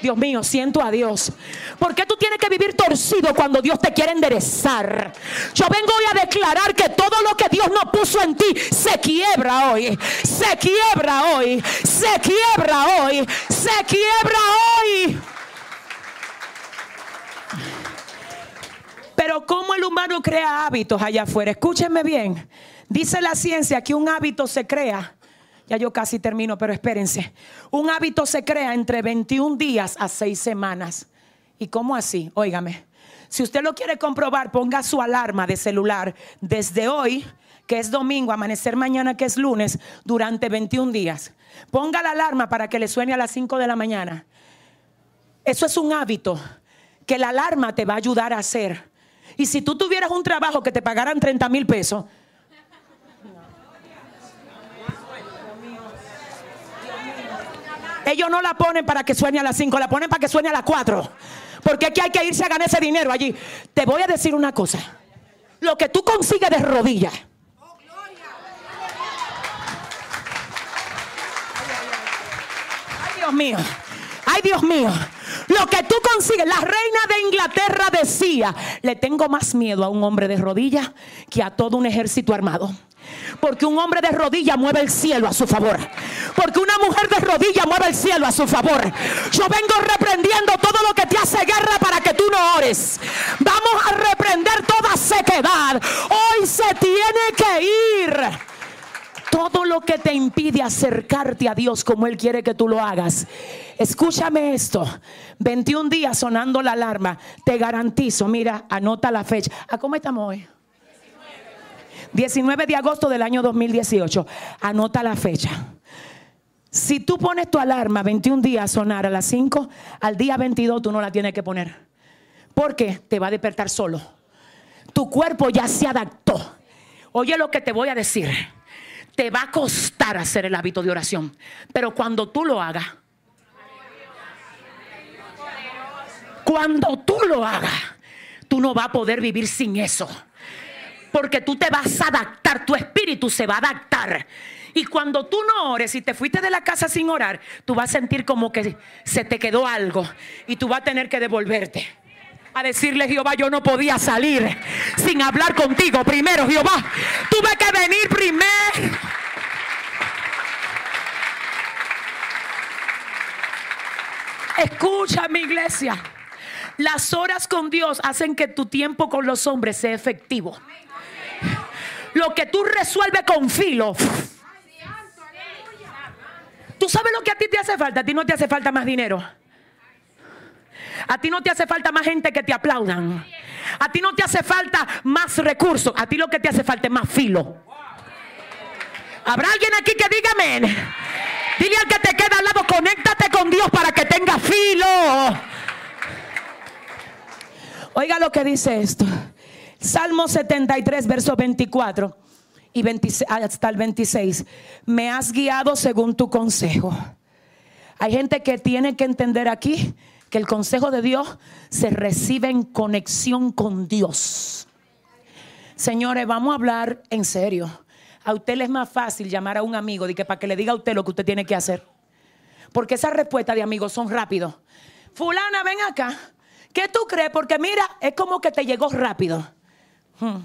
Dios mío, siento a Dios. ¿Por qué tú tienes que vivir torcido cuando Dios te quiere enderezar? Yo vengo hoy a declarar que todo lo que Dios no puso en ti se quiebra hoy. Se quiebra hoy. Se quiebra hoy. Se quiebra hoy. Pero ¿cómo el humano crea hábitos allá afuera? Escúchenme bien. Dice la ciencia que un hábito se crea ya yo casi termino, pero espérense. Un hábito se crea entre 21 días a 6 semanas. ¿Y cómo así? Óigame. Si usted lo quiere comprobar, ponga su alarma de celular desde hoy, que es domingo, amanecer mañana, que es lunes, durante 21 días. Ponga la alarma para que le suene a las 5 de la mañana. Eso es un hábito que la alarma te va a ayudar a hacer. Y si tú tuvieras un trabajo que te pagaran 30 mil pesos, ellos no la ponen para que sueñe a las 5, la ponen para que sueñe a las 4. Porque aquí hay que irse a ganar ese dinero allí. Te voy a decir una cosa. Lo que tú consigues de rodillas. Ay, Dios mío. Ay, Dios mío. Lo que tú consigues, la reina de Inglaterra decía, le tengo más miedo a un hombre de rodillas que a todo un ejército armado. Porque un hombre de rodillas mueve el cielo a su favor. Porque una mujer de rodillas mueve el cielo a su favor. Yo vengo reprendiendo todo lo que te hace guerra para que tú no ores. Vamos a reprender toda sequedad. Hoy se tiene que ir. Todo lo que te impide acercarte a Dios como Él quiere que tú lo hagas. Escúchame esto. 21 días sonando la alarma. Te garantizo, mira, anota la fecha. ¿A cómo estamos hoy? 19 de agosto del año 2018. Anota la fecha. Si tú pones tu alarma 21 días a sonar a las 5, al día 22 tú no la tienes que poner. Porque te va a despertar solo. Tu cuerpo ya se adaptó. Oye lo que te voy a decir. Te va a costar hacer el hábito de oración. Pero cuando tú lo hagas, cuando tú lo hagas, tú no vas a poder vivir sin eso. Porque tú te vas a adaptar, tu espíritu se va a adaptar. Y cuando tú no ores y te fuiste de la casa sin orar, tú vas a sentir como que se te quedó algo y tú vas a tener que devolverte. A decirle, Jehová, yo no podía salir sin hablar contigo primero, Jehová. Tuve que venir primero. Escucha mi iglesia. Las horas con Dios hacen que tu tiempo con los hombres sea efectivo. Lo que tú resuelves con filo. ¿Tú sabes lo que a ti te hace falta? A ti no te hace falta más dinero. A ti no te hace falta más gente que te aplaudan. A ti no te hace falta más recursos. A ti lo que te hace falta es más filo. ¿Habrá alguien aquí que diga amén? Dile al que te queda al lado, conéctate con Dios para que tenga filo. Oiga lo que dice esto. Salmo 73, verso 24 y hasta el 26. Me has guiado según tu consejo. Hay gente que tiene que entender aquí que el consejo de Dios se recibe en conexión con Dios. Señores, vamos a hablar en serio. A usted le es más fácil llamar a un amigo de que para que le diga a usted lo que usted tiene que hacer. Porque esas respuestas de amigos son rápidos. Fulana, ven acá. ¿Qué tú crees? Porque mira, es como que te llegó rápido. Hmm.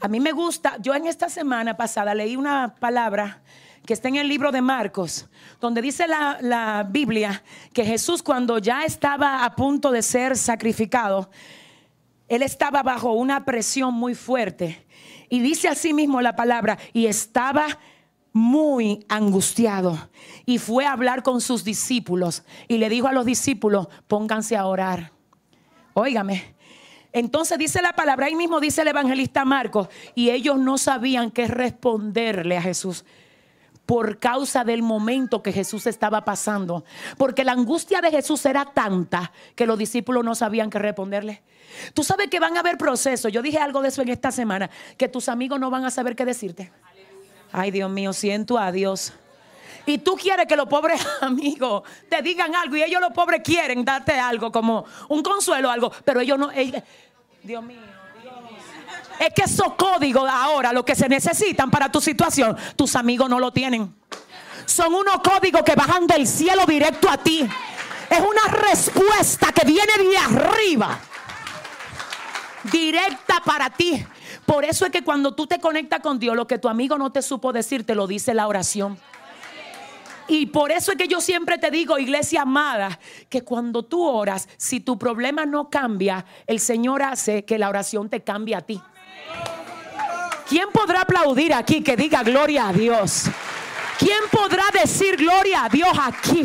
A mí me gusta, yo en esta semana pasada leí una palabra que está en el libro de Marcos, donde dice la, la, Biblia que Jesús cuando ya estaba a punto de ser sacrificado, él estaba bajo una presión muy fuerte. Y dice así mismo la palabra, y estaba muy angustiado. Y fue a hablar con sus discípulos y le dijo a los discípulos, pónganse a orar. Óigame, entonces dice la palabra, ahí mismo dice el evangelista Marcos, y ellos no sabían qué responderle a Jesús por causa del momento que Jesús estaba pasando. Porque la angustia de Jesús era tanta que los discípulos no sabían qué responderle. Tú sabes que van a haber procesos. Yo dije algo de eso en esta semana, que tus amigos no van a saber qué decirte. Ay, Dios mío, siento a Dios. Y tú quieres que los pobres amigos te digan algo y ellos los pobres quieren darte algo como un consuelo, algo, pero ellos no, Dios mío. Es que esos códigos ahora, lo que se necesitan para tu situación, tus amigos no lo tienen. Son unos códigos que bajan del cielo directo a ti. Es una respuesta que viene de arriba. Directa para ti. Por eso es que cuando tú te conectas con Dios, lo que tu amigo no te supo decir, te lo dice la oración. Y por eso es que yo siempre te digo, iglesia amada, que cuando tú oras, si tu problema no cambia, el Señor hace que la oración te cambie a ti. ¿Quién podrá aplaudir aquí que diga gloria a Dios? ¿Quién podrá decir gloria a Dios aquí?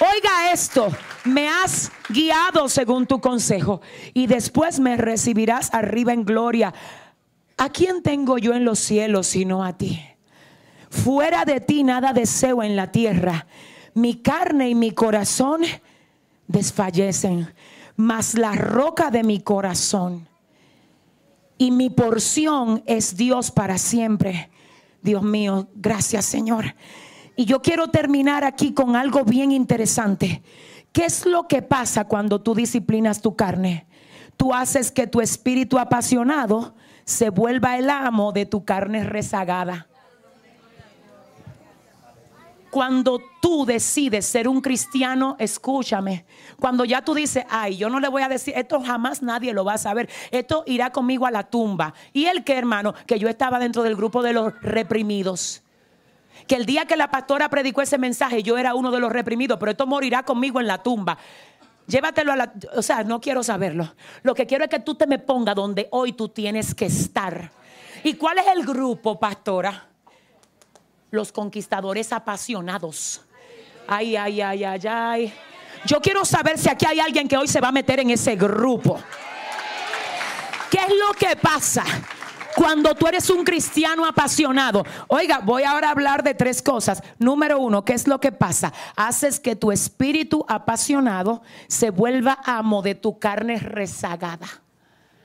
Oiga esto, me has guiado según tu consejo y después me recibirás arriba en gloria. ¿A quién tengo yo en los cielos sino a ti? Fuera de ti nada deseo en la tierra. Mi carne y mi corazón desfallecen, mas la roca de mi corazón. Y mi porción es Dios para siempre. Dios mío, gracias Señor. Y yo quiero terminar aquí con algo bien interesante. ¿Qué es lo que pasa cuando tú disciplinas tu carne? Tú haces que tu espíritu apasionado se vuelva el amo de tu carne rezagada. Cuando tú decides ser un cristiano, escúchame. Cuando ya tú dices, ay, yo no le voy a decir, esto jamás nadie lo va a saber. Esto irá conmigo a la tumba. ¿Y el que, hermano? Que yo estaba dentro del grupo de los reprimidos. Que el día que la pastora predicó ese mensaje, yo era uno de los reprimidos, pero esto morirá conmigo en la tumba. Llévatelo a la... O sea, no quiero saberlo. Lo que quiero es que tú te me pongas donde hoy tú tienes que estar. ¿Y cuál es el grupo, pastora? Los conquistadores apasionados. Ay, ay, ay, ay, ay. Yo quiero saber si aquí hay alguien que hoy se va a meter en ese grupo. ¿Qué es lo que pasa? Cuando tú eres un cristiano apasionado, oiga, voy ahora a hablar de tres cosas. Número uno, ¿qué es lo que pasa? Haces que tu espíritu apasionado se vuelva amo de tu carne rezagada.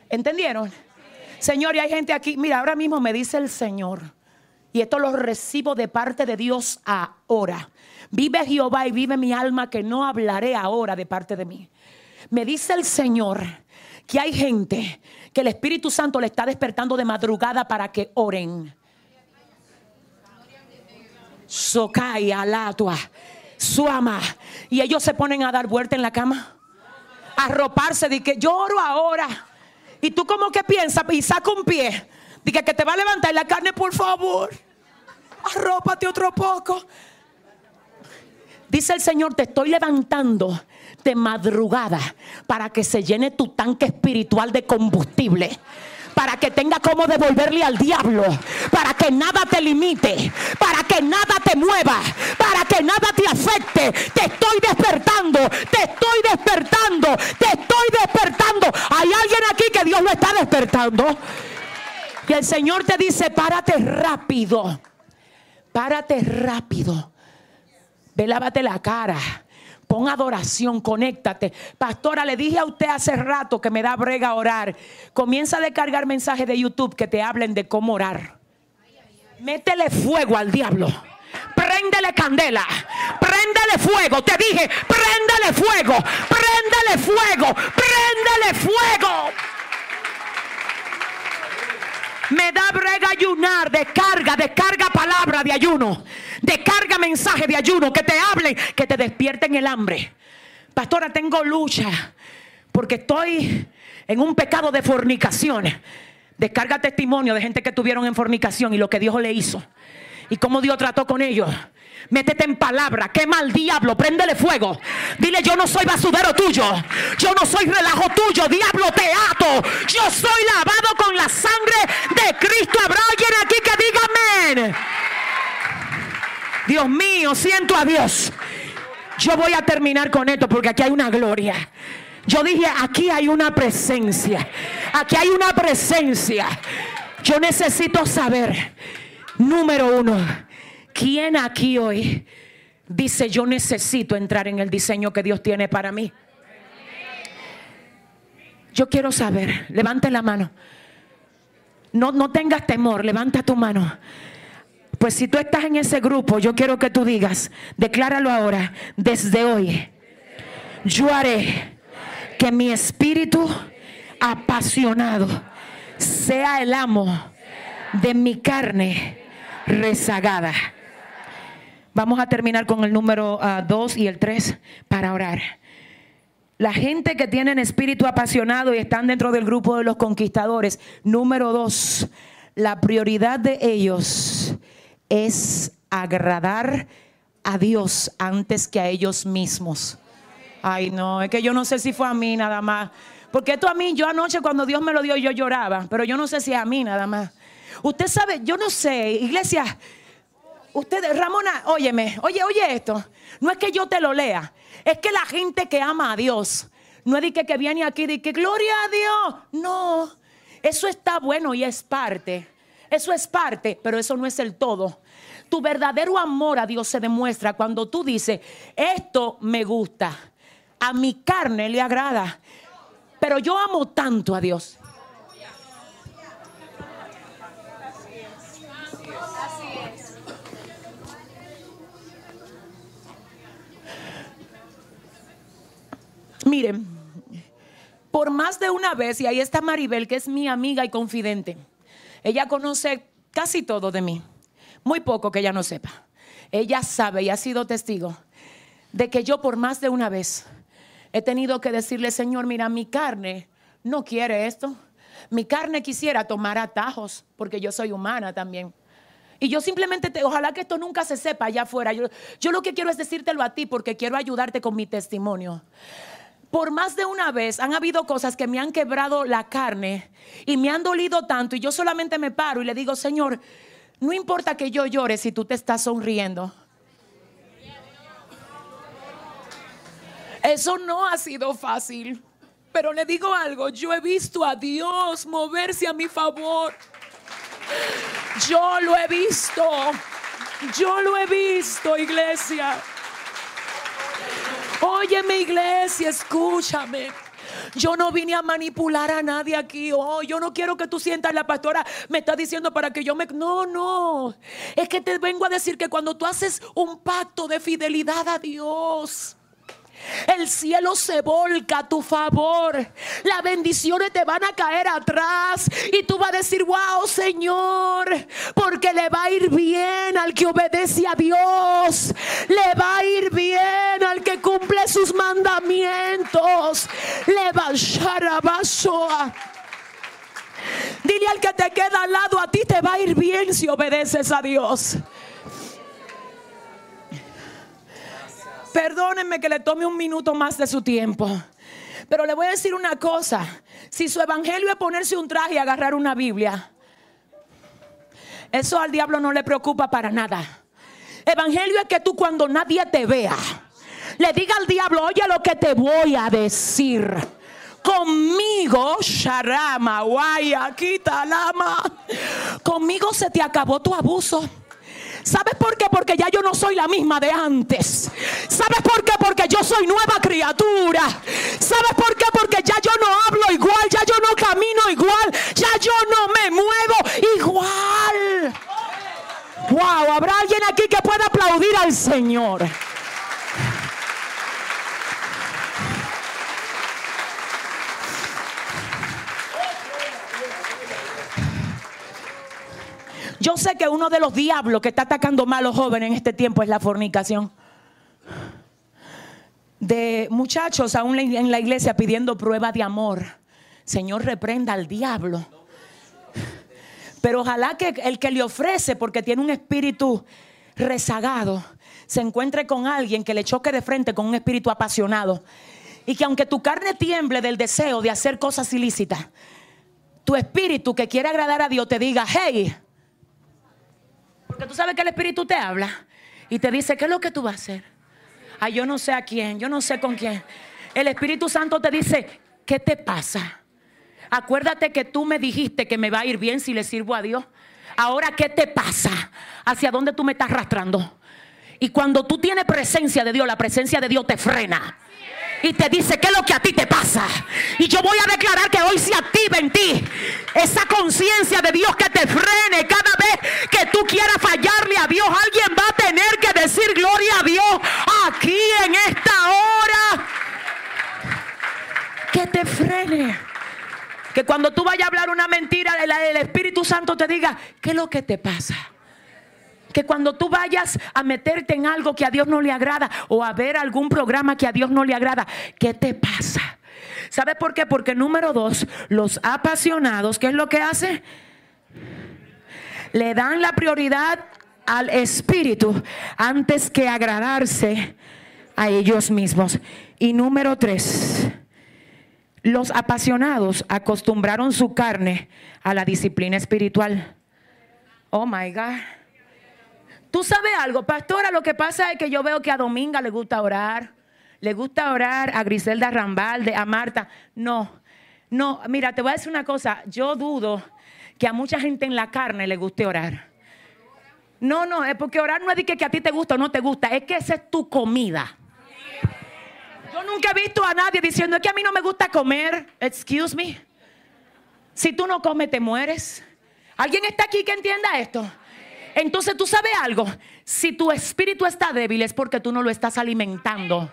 ¿Entendieron? Señor, y hay gente aquí, mira, ahora mismo me dice el Señor y esto lo recibo de parte de Dios ahora. Vive Jehová y vive mi alma que no hablaré ahora de parte de mí. Me dice el Señor que hay gente que el Espíritu Santo le está despertando de madrugada para que oren. Socay, alatua, suama. Y ellos se ponen a dar vuelta en la cama. A roparse de que yo oro ahora. Y tú como que piensas y saca un pie. Diga que te va a levantar la carne, por favor. Arrópate otro poco. Dice el Señor, te estoy levantando de madrugada para que se llene tu tanque espiritual de combustible para que tenga como devolverle al diablo, para que nada te limite, para que nada te mueva, para que nada te afecte. Te estoy despertando, te estoy despertando, te estoy despertando. Hay alguien aquí que Dios lo está despertando. Y el Señor te dice, párate rápido. Párate rápido. Ve, lávate la cara. Pon adoración, conéctate. Pastora, le dije a usted hace rato que me da brega orar. Comienza a descargar mensajes de YouTube que te hablen de cómo orar. Métele fuego al diablo. Préndele candela. Préndele fuego. Te dije, préndele fuego. Préndele fuego. Préndele fuego. Me da brega ayunar, descarga, descarga palabra de ayuno, descarga mensaje de ayuno, que te hablen, que te despierten el hambre. Pastora, tengo lucha porque estoy en un pecado de fornicación. Descarga testimonio de gente que tuvieron en fornicación y lo que Dios le hizo y cómo Dios trató con ellos. Métete en palabra, quema al diablo, préndele fuego. Dile, yo no soy basudero tuyo, yo no soy relajo tuyo, diablo te ato. Yo soy lavado con la sangre de Cristo. ¿Habrá alguien aquí que diga amén? Dios mío, siento a Dios. Yo voy a terminar con esto porque aquí hay una gloria. Yo dije, aquí hay una presencia. Aquí hay una presencia. Yo necesito saber, número uno, ¿Quién aquí hoy dice yo necesito entrar en el diseño que Dios tiene para mí? Yo quiero saber, levante la mano. No, no tengas temor, levanta tu mano. Pues si tú estás en ese grupo, yo quiero que tú digas, decláralo ahora, desde hoy, yo haré que mi espíritu apasionado sea el amo de mi carne rezagada. Vamos a terminar con el número 2 ah, y el 3 para orar. La gente que tienen espíritu apasionado y están dentro del grupo de los conquistadores. Número 2, la prioridad de ellos es agradar a Dios antes que a ellos mismos. Ay, no, es que yo no sé si fue a mí nada más. Porque esto a mí, yo anoche cuando Dios me lo dio, yo lloraba, pero yo no sé si a mí nada más. Usted sabe, yo no sé, iglesia, Ustedes, Ramona, óyeme, oye, oye esto. No es que yo te lo lea, es que la gente que ama a Dios, no es de que, viene aquí y que gloria a Dios. No, eso está bueno y es parte. Eso es parte, pero eso no es el todo. Tu verdadero amor a Dios se demuestra cuando tú dices, esto me gusta, a mi carne le agrada, Pero yo amo tanto a Dios. Miren, por más de una vez, y ahí está Maribel, que es mi amiga y confidente, ella conoce casi todo de mí, muy poco que ella no sepa. Ella sabe y ha sido testigo de que yo por más de una vez he tenido que decirle, Señor, mira, mi carne no quiere esto. Mi carne quisiera tomar atajos, porque yo soy humana también. Y yo simplemente, te, ojalá que esto nunca se sepa allá afuera. Yo, yo lo que quiero es decírtelo a ti porque quiero ayudarte con mi testimonio por más de una vez han habido cosas que me han quebrado la carne y me han dolido tanto y yo solamente me paro y le digo, Señor, no importa que yo llore si tú te estás sonriendo. Eso no ha sido fácil, pero le digo algo, yo he visto a Dios moverse a mi favor. Yo lo he visto, yo lo he visto, iglesia. Óyeme iglesia, escúchame. Yo no vine a manipular a nadie aquí. Oh, yo no quiero que tú sientas la pastora me está diciendo para que yo me No, no. Es que te vengo a decir que cuando tú haces un pacto de fidelidad a Dios, el cielo se volca a tu favor. Las bendiciones te van a caer atrás. Y tú vas a decir, wow, Señor, porque le va a ir bien al que obedece a Dios. Le va a ir bien al que cumple sus mandamientos. Le va a Dile al que te queda al lado, a ti te va a ir bien si obedeces a Dios. Perdónenme que le tome un minuto más de su tiempo. Pero le voy a decir una cosa. Si su evangelio es ponerse un traje y agarrar una Biblia, eso al diablo no le preocupa para nada. Evangelio es que tú cuando nadie te vea, le diga al diablo, oye lo que te voy a decir. Conmigo, Sharama, Guaya, Lama. Conmigo se te acabó tu abuso. ¿Sabes por qué? Porque ya yo no soy la misma de antes. ¿Sabes por qué? Porque yo soy nueva criatura. ¿Sabes por qué? Porque ya yo no hablo igual, ya yo no camino igual, ya yo no me muevo igual. Wow, ¿habrá alguien aquí que pueda aplaudir al Señor? Yo sé que uno de los diablos que está atacando más a los jóvenes en este tiempo es la fornicación. De muchachos aún en la iglesia pidiendo prueba de amor. Señor, reprenda al diablo. Pero ojalá que el que le ofrece, porque tiene un espíritu rezagado, se encuentre con alguien que le choque de frente con un espíritu apasionado. Y que aunque tu carne tiemble del deseo de hacer cosas ilícitas, tu espíritu que quiere agradar a Dios te diga, hey, porque tú sabes que el Espíritu te habla y te dice, ¿qué es lo que tú vas a hacer? Ay, yo no sé a quién, yo no sé con quién. El Espíritu Santo te dice, ¿qué te pasa? Acuérdate que tú me dijiste que me va a ir bien si le sirvo a Dios. Ahora, ¿qué te pasa? ¿Hacia dónde tú me estás arrastrando? Y cuando tú tienes presencia de Dios, la presencia de Dios te frena y te dice qué es lo que a ti te pasa. Y yo voy a declarar que hoy se activa en ti esa conciencia de Dios que te frene cada vez que tú quieras fallarle a Dios. Alguien va a tener que decir gloria a Dios aquí en esta hora. Que te frene. Que cuando tú vayas a hablar una mentira, el Espíritu Santo te diga, ¿qué es lo que te pasa? Que cuando tú vayas a meterte en algo que a Dios no le agrada o a ver algún programa que a Dios no le agrada, ¿qué te pasa? ¿Sabe por qué? Porque número dos, los apasionados, ¿qué es lo que hace? Le dan la prioridad al espíritu antes que agradarse a ellos mismos. Y número tres, los apasionados acostumbraron su carne a la disciplina espiritual. Oh my God. Tú sabes algo, pastora, lo que pasa es que yo veo que a Dominga le gusta orar, le gusta orar a Griselda Rambalde, a Marta. No, no, mira, te voy a decir una cosa, yo dudo que a mucha gente en la carne le guste orar. No, no, es porque orar no es de que, a ti te gusta o no te gusta, es que esa es tu comida. Yo nunca he visto a nadie diciendo es que a mí no me gusta comer. Excuse me. Si tú no comes, te mueres. ¿Alguien está aquí que entienda esto? Entonces tú sabes algo. Si tu espíritu está débil es porque tú no lo estás alimentando.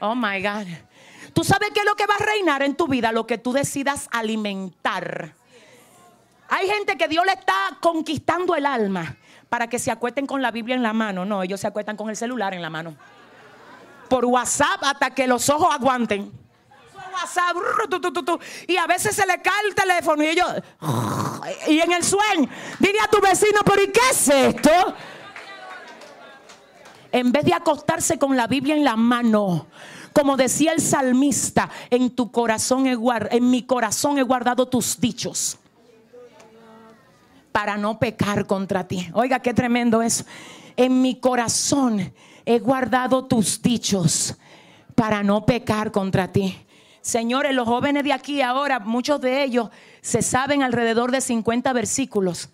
Oh my God. Tú sabes qué es lo que va a reinar en tu vida, lo que tú decidas alimentar. Hay gente que Dios le está conquistando el alma para que se acuesten con la Biblia en la mano. No, ellos se acuestan con el celular en la mano. Por WhatsApp hasta que los ojos aguanten. Y a veces se le cae el teléfono y ellos, y en el sueño, dile a tu vecino, pero ¿y qué es esto? En vez de acostarse con la Biblia en la mano, como decía el salmista, en tu corazón he en mi corazón he guardado tus dichos para no pecar contra ti. Oiga, qué tremendo eso. En mi corazón he guardado tus dichos para no pecar contra ti. Señores, los jóvenes de aquí ahora, muchos de ellos se saben alrededor de 50 versículos.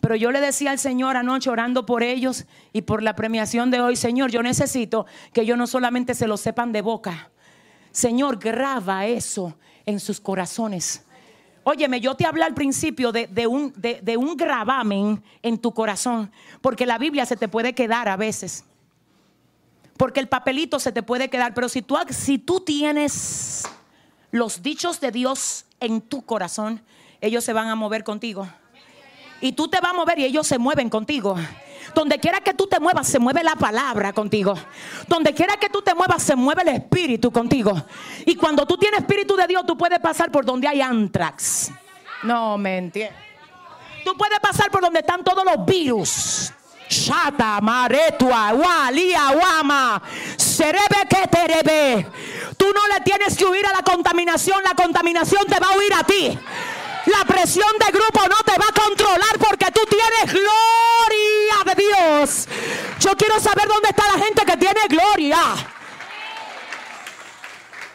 Pero yo le decía al Señor anoche orando por ellos y por la premiación de hoy, Señor, yo necesito que ellos no solamente se lo sepan de boca. Señor, graba eso en sus corazones. Óyeme, yo te hablé al principio de, un, de, gravamen en tu corazón, porque la Biblia se te puede quedar a veces. Porque el papelito se te puede quedar, pero si tú, si tú tienes los dichos de Dios en tu corazón, ellos se van a mover contigo. Y tú te vas a mover y ellos se mueven contigo. Donde quiera que tú te muevas, se mueve la palabra contigo. Donde quiera que tú te muevas, se mueve el espíritu contigo. Y cuando tú tienes espíritu de Dios, tú puedes pasar por donde hay antrax. No me entiendes. Tú puedes pasar por donde están todos los virus. Chata, maretua, walía, guama, serebe que terebe. Que huir a la contaminación, la contaminación te va a huir a ti. La presión de grupo no te va a controlar porque tú tienes gloria de Dios. Yo quiero saber dónde está la gente que tiene gloria.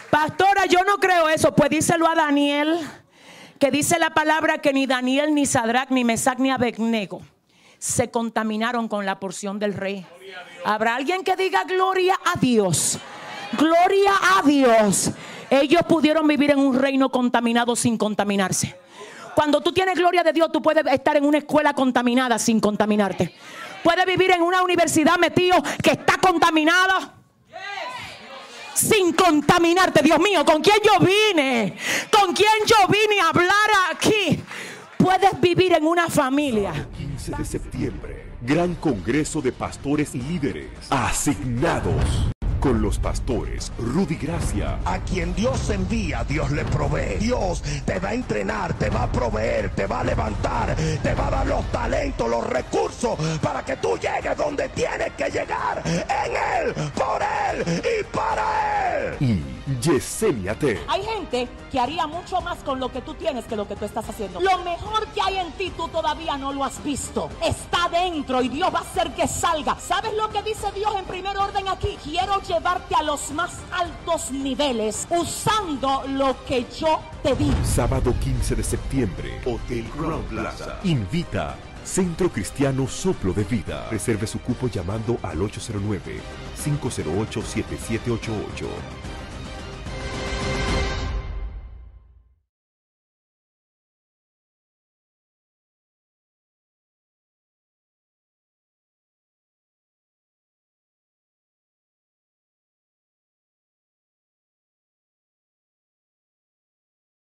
Pastora, yo no creo eso. Pues díselo a Daniel, que dice la palabra que ni Daniel, ni Sadrach, ni Mesach, ni Abednego se contaminaron con la porción del rey. ¿Habrá alguien que diga gloria a Dios? Gloria a Dios. Ellos pudieron vivir en un reino contaminado sin contaminarse. Cuando tú tienes gloria de Dios, tú puedes estar en una escuela contaminada sin contaminarte. Puedes vivir en una universidad metido que está contaminada sin contaminarte. Dios mío, ¿con quién yo vine? ¿Con quién yo vine a hablar aquí? Puedes vivir en una familia. 15 de septiembre, gran congreso de pastores y líderes asignados con los pastores Rudy Gracia. A quien Dios envía, Dios le provee. Dios te va a entrenar, te va a proveer, te va a levantar, te va a dar los talentos, los recursos para que tú llegues donde tienes que llegar. En Él, por Él y para Él. Y Yesenia T. Hay gente que haría mucho más con lo que tú tienes que lo que tú estás haciendo. Lo mejor que hay en ti tú todavía no lo has visto. Está dentro y Dios va a hacer que salga. ¿Sabes lo que dice Dios en primer orden aquí? Quiero llevarte a los más altos niveles usando lo que yo te di. Sábado 15 de septiembre, Hotel Crown Plaza. Invita Centro Cristiano Soplo de Vida. Reserve su cupo llamando al 809 508 7788